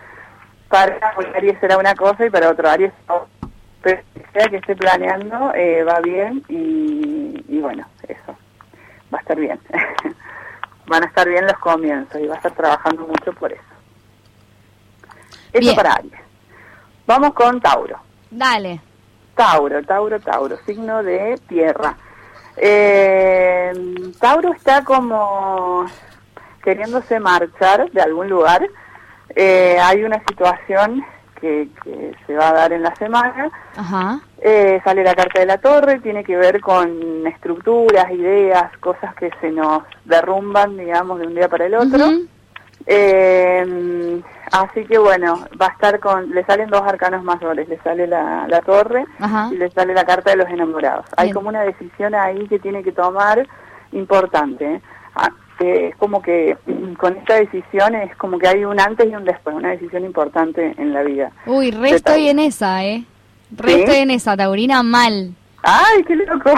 para un Aries será una cosa y para otro Aries otra. Pero sea que esté planeando, eh, va bien y, y bueno, eso, va a estar bien. Van a estar bien los comienzos y va a estar trabajando mucho por eso. Eso Bien. para Aries. Vamos con Tauro. Dale. Tauro, Tauro, Tauro, signo de tierra. Eh, Tauro está como queriéndose marchar de algún lugar. Eh, hay una situación que, que se va a dar en la semana. Ajá. Eh, sale la carta de la torre, tiene que ver con estructuras, ideas, cosas que se nos derrumban, digamos, de un día para el otro. Eh, así que bueno, va a estar con, le salen dos arcanos mayores, le sale la, la torre Ajá. y le sale la carta de los enamorados. Hay como una decisión ahí que tiene que tomar importante. Ah, que es como que mm, con esta decisión es como que hay un antes y un después, una decisión importante en la vida. Uy, re De estoy en esa, ¿eh? Re ¿Sí? estoy en esa, Taurina, mal. ¡Ay, qué loco!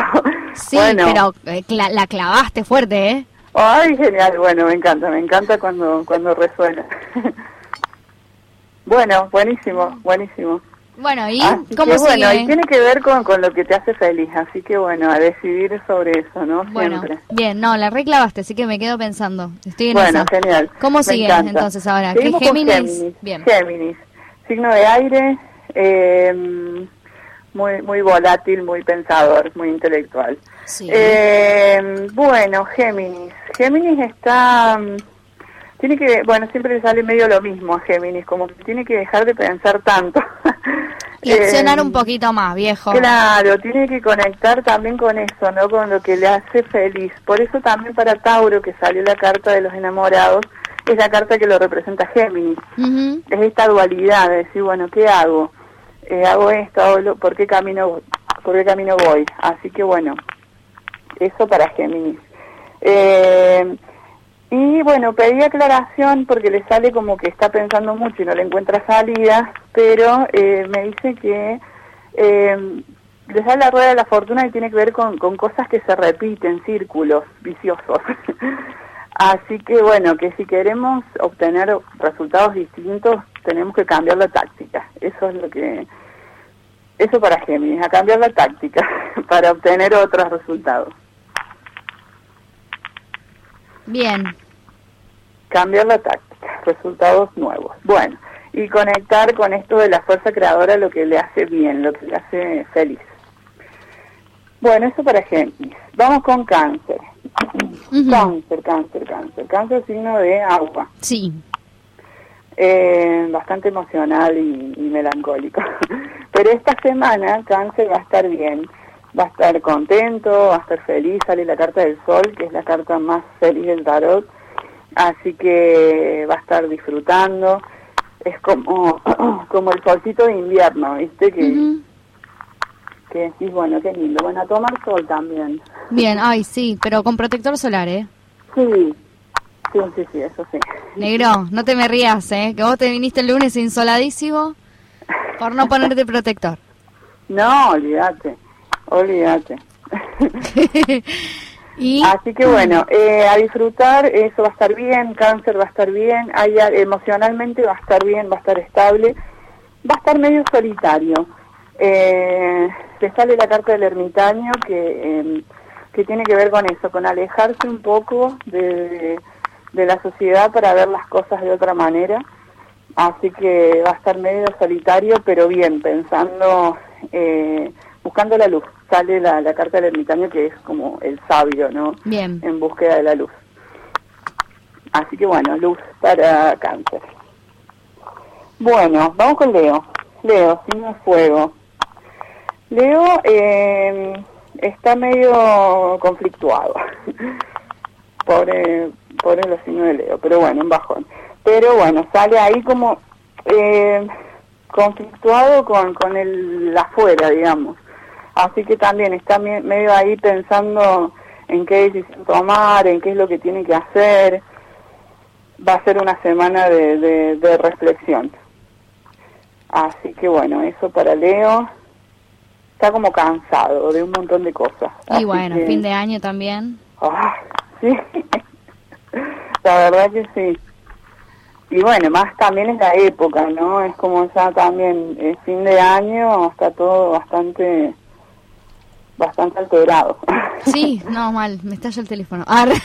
Sí, Bueno. pero eh, cla- la clavaste fuerte, ¿eh? Ay, genial, bueno, me encanta, me encanta cuando, cuando resuena. bueno, buenísimo, buenísimo. Bueno, ¿y Así cómo que, bueno, sigue? y tiene que ver con, con lo que te hace feliz, así que bueno, a decidir sobre eso, ¿no? Bueno, Siempre. bien, no, la reclavaste, así que me quedo pensando. Estoy en Bueno, esa. genial. ¿Cómo sigue entonces ahora? ¿Qué Géminis? Géminis. Bien. Géminis. Signo de aire, eh, muy, muy volátil, muy pensador, muy intelectual. Sí. Eh, bueno, Géminis. Géminis está... Tiene que, bueno, siempre le sale medio lo mismo a Géminis, como que tiene que dejar de pensar tanto. Y accionar Eh, un poquito más, viejo. Claro, tiene que conectar también con eso, ¿no? Con lo que le hace feliz. Por eso también para Tauro, que salió la carta de los enamorados, es la carta que lo representa Géminis. Es esta dualidad de decir, bueno, ¿qué hago? Eh, hago esto, hago lo- ¿por qué camino? ¿Por qué camino voy? Así que bueno, eso para Géminis. Eh, y bueno, pedí aclaración porque le sale como que está pensando mucho y no le encuentra salida, pero eh, me dice que eh, le la rueda de la fortuna y tiene que ver con, con cosas que se repiten, círculos viciosos. Así que bueno, que si queremos obtener resultados distintos, tenemos que cambiar la táctica. Eso es lo que... Eso para Géminis, a cambiar la táctica para obtener otros resultados. Bien. cambiar la táctica, resultados nuevos. Bueno, y conectar con esto de la fuerza creadora lo que le hace bien, lo que le hace feliz. Bueno, eso para Géminis. Vamos con cáncer. Cáncer, cáncer, cáncer. Cáncer signo de agua. Sí. Eh, bastante emocional y, y melancólico. Pero esta semana cáncer va a estar bien. Va a estar contento, va a estar feliz. Sale la carta del sol, que es la carta más feliz del tarot. Así que va a estar disfrutando. Es como, como el solcito de invierno, ¿viste? Que, que decís, bueno, qué lindo. Bueno, a tomar sol también. Bien, ay, sí, pero con protector solar, ¿eh? Sí, sí, sí, sí, eso sí. Negro, no te me rías, ¿eh? Que vos te viniste el lunes insoladísimo por no ponerte protector. No, olvídate, olvídate. Y Así que bueno, eh, a disfrutar, eso va a estar bien, cáncer va a estar bien, hay, emocionalmente va a estar bien, va a estar estable, va a estar medio solitario. Eh, le sale la carta del ermitaño que, eh, que tiene que ver con eso, con alejarse un poco de, de la sociedad para ver las cosas de otra manera. Así que va a estar medio solitario, pero bien, pensando, eh, buscando la luz. Sale la, la carta del ermitaño que es como el sabio, ¿no? Bien. En búsqueda de la luz. Así que bueno, luz para cáncer. Bueno, vamos con Leo. Leo, signo fuego. Leo eh, está medio conflictuado. pobre, pobre los signos de Leo, pero bueno, un bajón. Pero bueno, sale ahí como eh, conflictuado con, con el afuera, digamos. Así que también está me- medio ahí pensando en qué decisión tomar, en qué es lo que tiene que hacer. Va a ser una semana de, de, de reflexión. Así que bueno, eso para Leo. Está como cansado de un montón de cosas. Y Así bueno, que- fin de año también. Ah, sí, la verdad que sí. Y bueno, más también es la época, ¿no? Es como ya también el fin de año, está todo bastante bastante alterado. Sí, no, mal, me estalla el teléfono. Arre.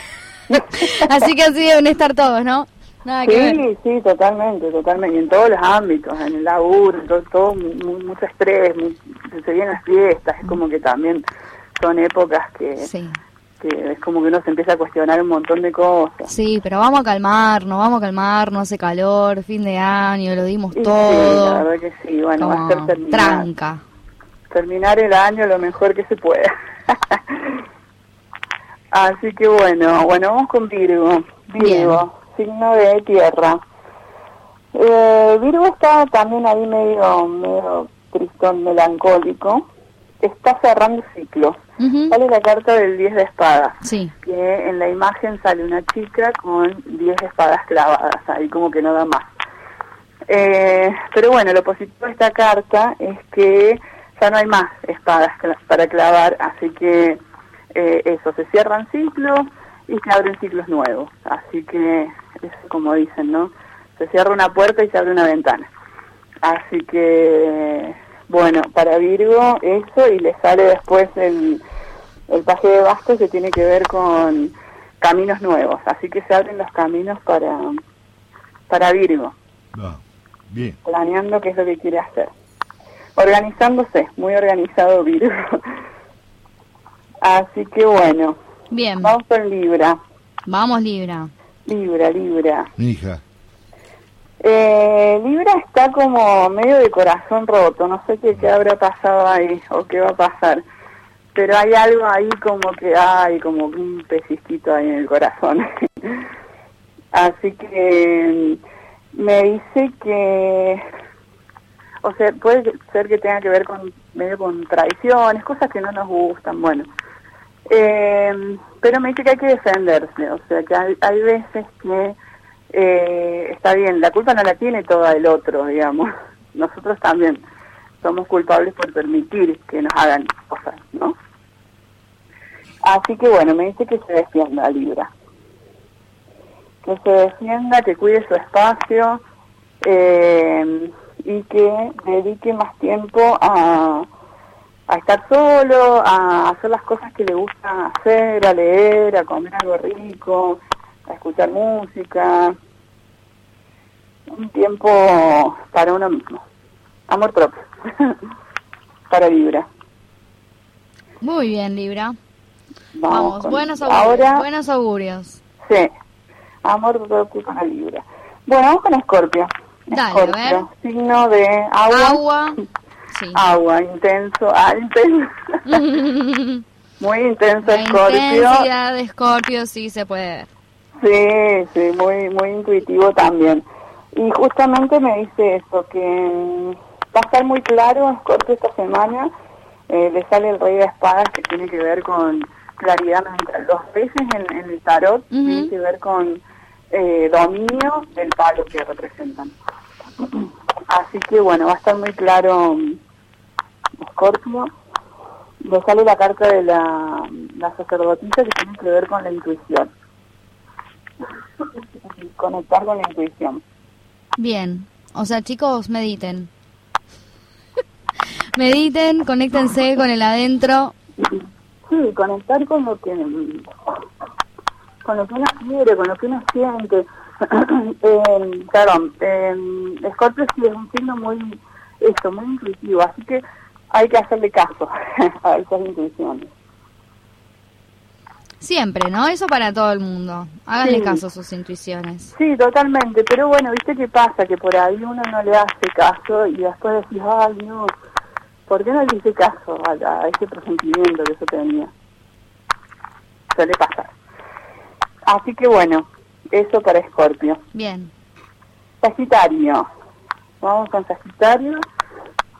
Así que así deben estar todos, ¿no? Nada que ver. Sí, sí, totalmente, totalmente. Y en todos los ámbitos, en el laburo, en todo, todo mu- mucho estrés, mu- se vienen las fiestas, es como que también son épocas que, que es como que uno se empieza a cuestionar un montón de cosas. Sí, pero vamos a calmarnos, vamos a calmarnos, hace calor, fin de año, lo dimos Y Sí, todo. la verdad que sí, bueno, va a ser Como terminar, tranca. Terminar el año lo mejor que se pueda. Así que bueno, bueno, vamos con Virgo. Virgo, signo de tierra. Eh, Virgo está también ahí medio, medio tristón, melancólico. Está cerrando ciclos. Sale la carta del 10 de espadas. Sí. Que en la imagen sale una chica con 10 espadas clavadas, ahí como que no da más. Eh, pero bueno, lo positivo de esta carta es que ya no hay más espadas para clavar, así que eh, eso, se cierran ciclos y se abren ciclos nuevos. Así que es como dicen, ¿no? Se cierra una puerta y se abre una ventana. Así que, bueno, para Virgo eso y le sale después el, el paje de bastos que tiene que ver con caminos nuevos. Así que se abren los caminos para, para Virgo Bien. planeando qué es lo que quiere hacer. Organizándose, muy organizado Virgo. Así que bueno, Bien. vamos con Libra. Vamos, Libra. Libra, Libra. Hija. Eh, Libra está como medio de corazón roto, no sé qué, qué habrá pasado ahí o qué va a pasar, pero hay algo ahí como que hay como un pellizquito ahí en el corazón. Así que mm, me dice que, o sea, puede ser que tenga que ver con medio con traiciones, cosas que no nos gustan, bueno. Eh, pero me dice que hay que defenderse, o sea, que hay, hay veces que eh, está bien, la culpa no la tiene toda el otro, digamos. Nosotros también somos culpables por permitir que nos hagan cosas, ¿no? Así que bueno, me dice que se defienda, Libra. Que se defienda, que cuide su espacio eh, y que dedique más tiempo a, a estar solo, a hacer las cosas que le gusta hacer, a leer, a comer algo rico, a escuchar música, un tiempo para uno mismo, amor propio, para Libra. Muy bien, Libra. Vamos, Vamos, con- buenos augurios. Ahora, Buenos augurios. sí, amor propio para Libra. Bueno, vamos con Escorpio. Dale, a signo de agua. Agua. Agua, intenso, ah, intenso. Muy intenso La intensidad de Escorpio sí se puede ver. Sí, sí, muy, muy intuitivo también. Y justamente me dice eso, que mm, va a estar muy claro Scorpio esta semana, eh, le sale el rey de espadas que tiene que ver con claridad mental. Los veces en, en el tarot tiene que ver con eh, dominio del palo que representan. Así que bueno, va a estar muy claro mm, Scorpio. le sale la carta de la, la sacerdotisa que tiene que ver con la intuición. Conectar con la intuición. Bien. O sea, chicos, mediten. mediten, conéctense con el adentro. Sí, conectar con lo que con lo que uno quiere, con lo que uno siente. Eh, perdón, eh, Scorpio sí es un signo muy, esto, muy intuitivo, así que hay que hacerle caso a esas intuiciones. Siempre, ¿no? Eso para todo el mundo. Háganle Sí. caso a sus intuiciones. Sí, totalmente, pero bueno, ¿viste qué pasa? Que por ahí uno no le hace caso y después decís, ay, no, ¿por qué no le hice caso a, a ese presentimiento que yo tenía? Suele pasar. Así que bueno, eso para Escorpio. Bien. Sagitario. Vamos con Sagitario.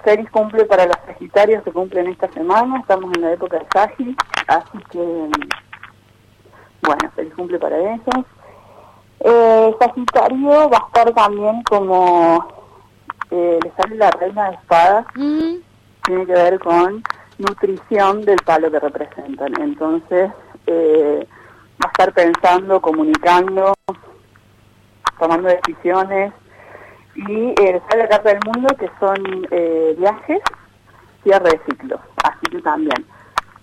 Feliz cumple para los Sagitarios que cumplen esta semana. Estamos en la época de Sagi, así que bueno, feliz cumple para ellos. Eh, Sagitario va a estar también como eh, le sale la reina de espadas. Tiene que ver con nutrición del palo que representan. Entonces eh, a estar pensando, comunicando, tomando decisiones y eh, le sale la carta del mundo que son eh, viajes, cierre de ciclos, así que también.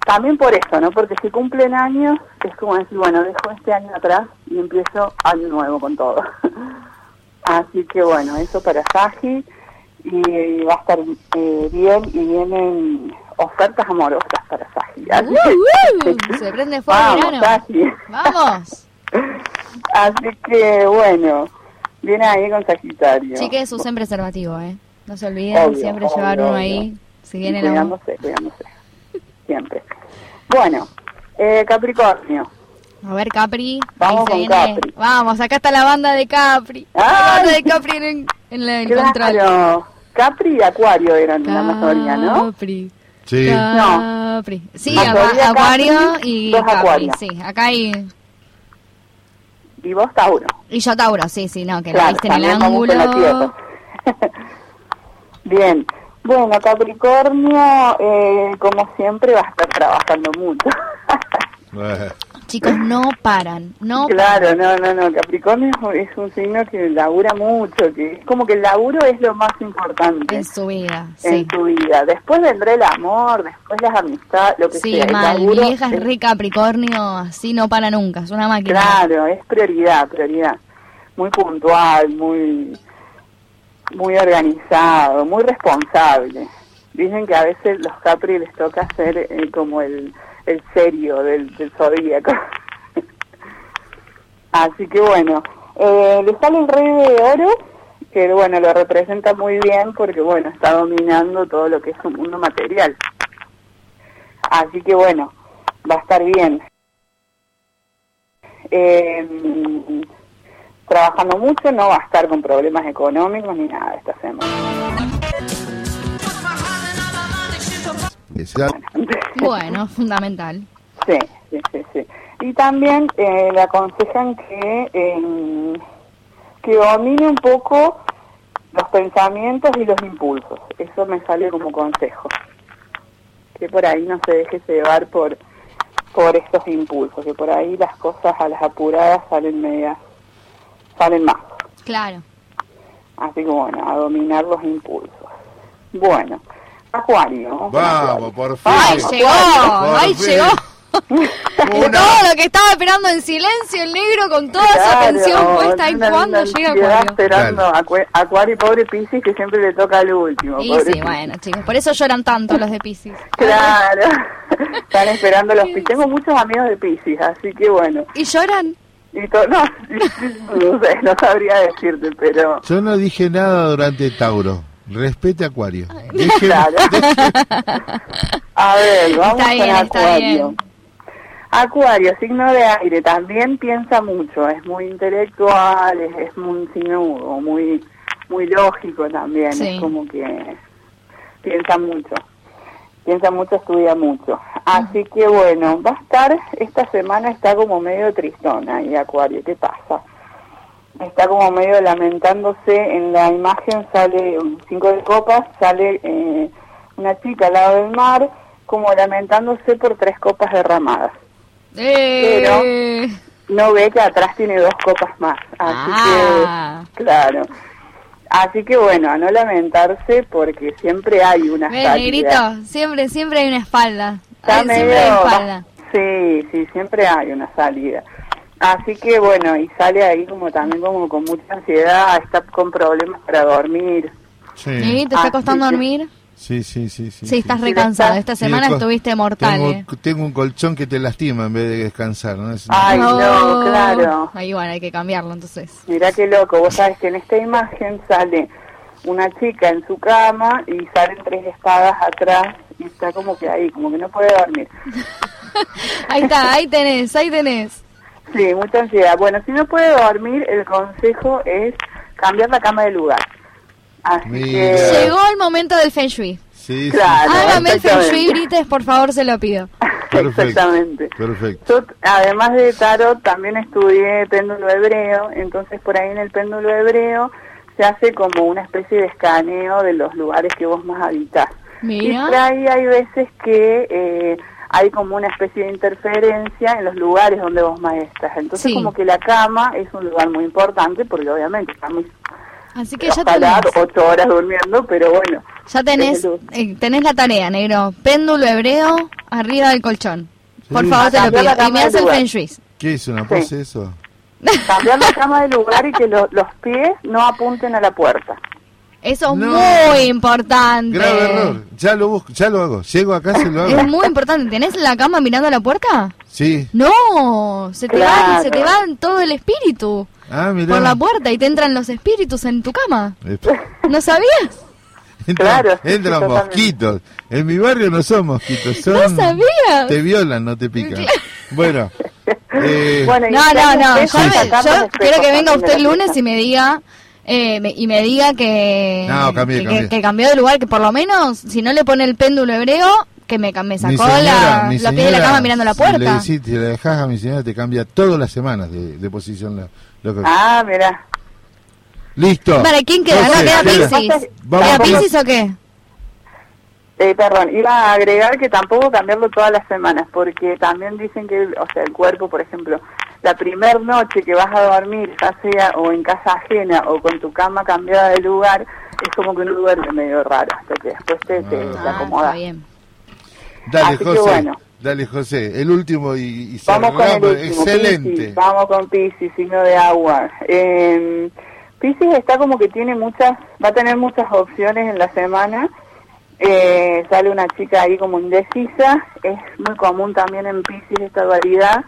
También por eso, ¿no? Porque si cumplen años, es como decir, bueno, dejo este año atrás y empiezo año nuevo con todo. así que bueno, eso para Sagi y va a estar eh, bien y vienen ofertas amorosas para. Así Uh, Se prende fuego Vamos. Vamos. Así que bueno, viene ahí con Sagitario. Chiques, usen preservativo, ¿eh? No se olviden Obvio, siempre obvio, llevar uno obvio. ahí. Si viene la cuidándose, cuidándose. Siempre. Bueno, eh, Capricornio. A ver, Capri. Vamos con viene. Capri. Vamos, acá está la banda de Capri. La ¡Ay! banda de Capri en, la- el control. Capri y Acuario eran la mayoría, ¿no? Capri. Sí. Capri. Sí, Acuario Capri, y dos Capri. Acuario. Sí, acá hay. Y vos Tauro. Y yo Tauro, sí, sí, no, que la Claro, viste en el también vamos en la ángulo. tierra. Bien. Bueno, Capricornio, eh, como siempre, va a estar trabajando mucho. Chicos, no paran, no Claro, no, no, no. Capricornio es un signo que labura mucho, que es como que el laburo es lo más importante en su vida. en Sí, tu vida. Después vendrá el amor, después las amistades, lo que sí, sea. El mal. Mi vieja es es- re Capricornio, así no para nunca, es una máquina. Claro, es prioridad, prioridad. Muy puntual, muy muy organizado, muy responsable. Dicen que a veces los Capri les toca ser eh, como el, el serio del, del zodíaco. Así que bueno, eh, le sale el rey de oro, que bueno, lo representa muy bien porque bueno, está dominando todo lo que es un mundo material. Así que bueno, va a estar bien. Eh, trabajando mucho, no va a estar con problemas económicos ni nada esta semana. Bueno, fundamental. Sí, sí, sí, sí. Y también eh, le aconsejan que, eh, que domine un poco los pensamientos y los impulsos. Eso me sale como consejo. Que por ahí no se deje llevar por, por estos impulsos, que por ahí las cosas a las apuradas salen medias, salen más. Claro. Así que bueno, a dominar los impulsos. Bueno, Acuario. vamos por fin. ¡Ay, llegó! Por ¡Ay, fin. llegó! De todo lo que estaba esperando en silencio el negro con toda su Claro, atención puesta en una cuando llega Acuario. esperando a Acue- Acuario y pobre Piscis que siempre le toca al último. Y sí, Piscis. bueno, chicos, por eso lloran tanto los de Pisces. Claro, están esperando los Piscis. Tengo muchos amigos de Piscis, así que bueno. ¿Y lloran? Y to- no, no sé, no sabría decirte, pero Yo no dije nada durante Tauro. Respete Acuario. Deje- Claro. a ver, vamos Está bien, con está Acuario. bien. Acuario, signo de aire, también piensa mucho, es muy intelectual, es, es muy signo muy muy lógico también, Sí. es como que piensa mucho, piensa mucho, estudia mucho. Así que bueno, va a estar, esta semana está como medio tristona y Acuario, ¿qué pasa? Está como medio lamentándose, en la imagen sale un cinco de copas, sale eh, una chica al lado del mar, como lamentándose por tres copas derramadas. Eh. No ve que atrás tiene dos copas más. Así Ah. que, claro. Así que bueno, a no lamentarse porque siempre hay una Ven, salida. negrito, siempre, siempre hay una espalda. Está Ay, siempre medio- hay espalda. Sí, sí, siempre hay una salida. Así que bueno, y sale ahí como también como con mucha ansiedad, está con problemas para dormir. Sí. ¿te está Así costando que- dormir? Sí, sí, sí. Sí, Sí, estás sí. recansado. Esta semana estuviste mortal, tengo, eh. tengo un colchón que te lastima en vez de descansar, ¿no? Es Ay, no, claro. Ahí bueno, hay que cambiarlo entonces. Mirá qué loco, vos sabés que en esta imagen sale una chica en su cama y salen tres espadas atrás y está como que ahí, como que no puede dormir. Ahí está, ahí tenés, ahí tenés. Sí, mucha ansiedad. Bueno, si no puede dormir, el consejo es cambiar la cama de lugar. Así que... Llegó el momento del Feng Shui. Sí, Claro, Hágame el Feng Shui. Brites, por favor, se lo pido. Perfecto. Exactamente. Perfecto. Yo, además de tarot, también estudié péndulo hebreo, entonces por ahí en el péndulo hebreo se hace como una especie de escaneo de los lugares que vos más habitás. Mira. Y por ahí hay veces que eh, hay como una especie de interferencia en los lugares donde vos más estás. Entonces Sí. como que la cama es un lugar muy importante porque obviamente estamos Así que ya tenés, ocho horas durmiendo, pero bueno. ya tenés, eh, tenés la tarea, negro. Péndulo hebreo arriba del colchón. Por Sí. favor, te lo Cambiar la pido. Y me hace el lugar. Feng Shui. ¿Qué es una pose eso? Cambiar la cama de lugar y que lo- los pies no apunten a la puerta. Eso es No. muy importante. Grave error. Ya lo busco, ya lo hago. Llego acá se lo Es hago. muy importante. ¿Tenés la cama mirando a la puerta? Sí. No, se te va, Claro. se te va todo el espíritu Ah, mirá. por la puerta y te entran los espíritus en tu cama. ¿No sabías? Entran, Claro, entran mosquitos. En mi barrio no son mosquitos, son... No sabías. Te violan, no te pican. Bueno. eh, Bueno, No, no, no. Yo, yo quiero que venga usted el lunes y me diga eh, me- y me diga que, No, cambié, que, cambié. que- que cambió de lugar, que por lo menos si no le pone el péndulo hebreo, que me, sacó señora- la, los pies de la cama mirando la Si le puerta. si le dejas a mi señora, te cambia todas las semanas de, de posición. la- lo que- Ah, mira. Listo. ¿Para quién queda? ¿No queda Piscis o qué? Eh, perdón, iba a agregar que tampoco cambiarlo todas las semanas, porque también dicen que, o sea, el cuerpo, por ejemplo, la primer noche que vas a dormir, ya sea o en casa ajena o con tu cama cambiada de lugar, es como que uno duerme medio raro, hasta que después te, te, te Ah, acomodas. está bien. Dale, Así que José. bueno. Dale, José. El último y, y Vamos con el último, Excelente. Vamos con Piscis, signo de agua. Eh, Piscis está como que tiene muchas, va a tener muchas opciones en la semana. Eh, sale una chica ahí como indecisa. Es muy común también en Piscis esta dualidad.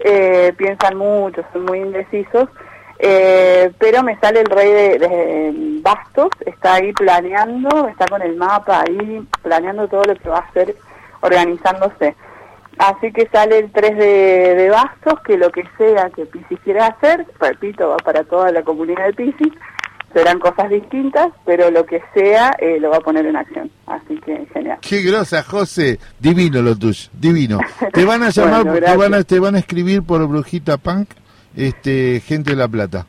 Eh, piensan mucho, son muy indecisos. Eh, pero me sale el rey de, bastos, está ahí planeando, está con el mapa ahí, planeando todo lo que va a hacer, organizándose. Así que sale el 3 de, de bastos, que lo que sea que Piscis quiera hacer, repito, va para toda la comunidad de Piscis, serán cosas distintas, pero lo que sea eh, lo va a poner en acción. Así que genial. Qué grosa, José. Divino lo tuyo, divino. Te van a llamar, Bueno, te, van a, te van a escribir por Brujita Punk, este, gente de La Plata.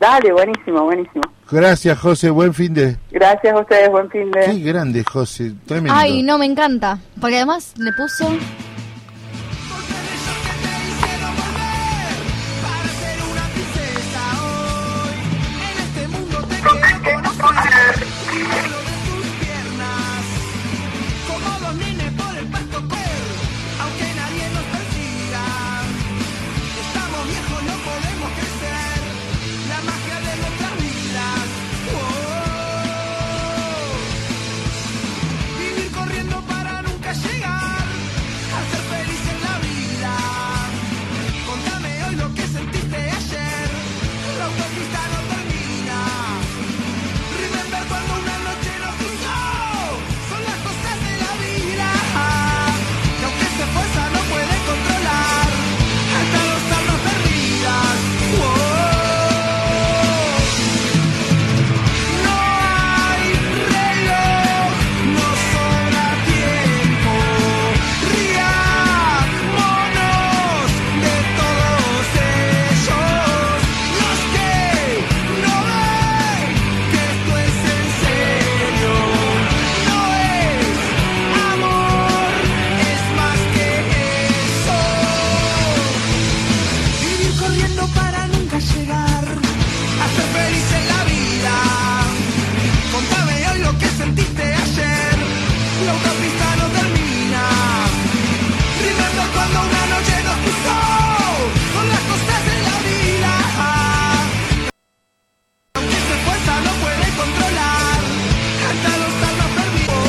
Dale, buenísimo, buenísimo. Gracias, José. Buen fin de. Gracias a ustedes, buen fin Qué de... grande, José. Tremendo. Ay, no, me encanta. Porque además le puso...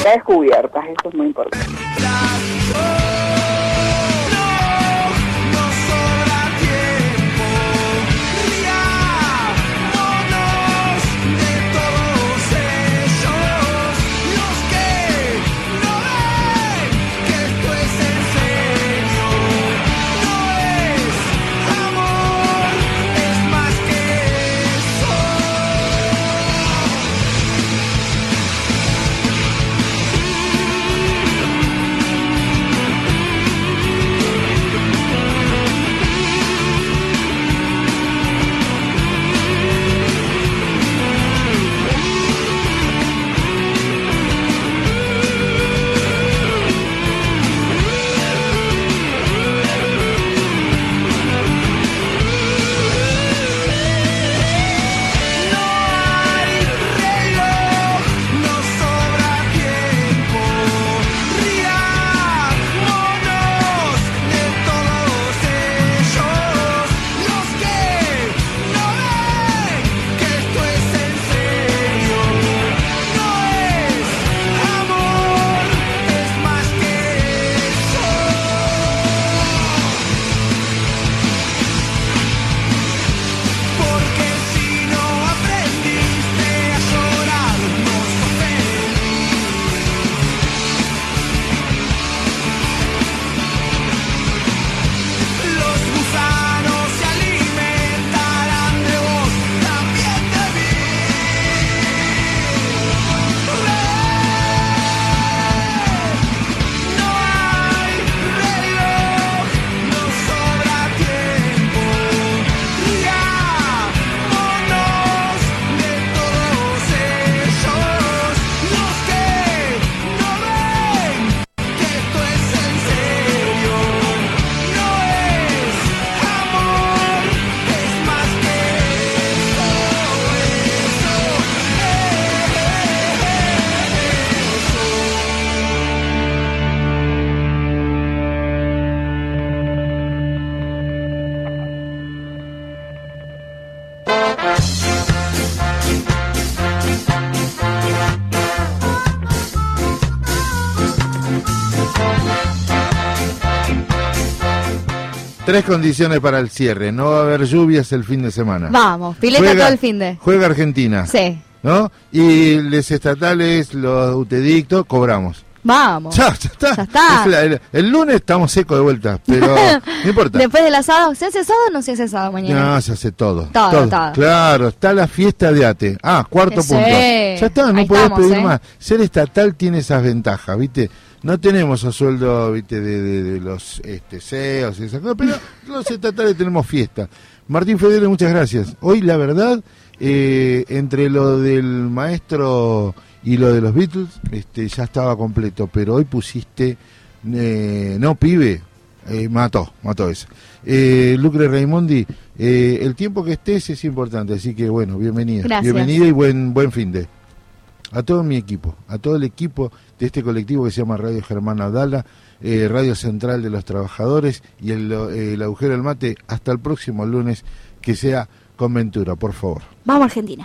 necesidades cubiertas, eso es muy importante. Tres condiciones para el cierre. No va a haber lluvias el fin de semana. Vamos, pileta Juega- todo el fin de. Juega Argentina. Sí. ¿No? Y los estatales, los utedictos, cobramos. Vamos. Ya, ya está. Ya está. Es la- el, el lunes estamos secos de vuelta, pero no importa. Después del asado, ¿se hace asado o no se hace asado mañana? No, se hace todo. Todo, todo. Claro, está la fiesta de ATE. Ah, cuarto punto. Ya está, no Ahí podés estamos, pedir ¿eh? más. Ser estatal tiene esas ventajas, ¿viste? No tenemos a sueldo, ¿viste? De, de- de los este, CEOs y esas cosas, pero los estatales tenemos fiesta. Martín Federer, muchas gracias. Hoy, la verdad, eh, entre lo del maestro y lo de los Beatles, este, ya estaba completo, pero hoy pusiste, eh, no, pibe, eh, mató, mató eso. Eh, Lucre Raimondi, eh, el tiempo que estés es importante, así que bueno, bienvenida. Gracias. Bienvenida y buen, buen fin de. A todo mi equipo, a todo el equipo de este colectivo que se llama Radio Germán Abdala, eh, Radio Central de los Trabajadores y el, eh, el agujero del mate, hasta el próximo lunes, que sea con Ventura, por favor. Vamos Argentina.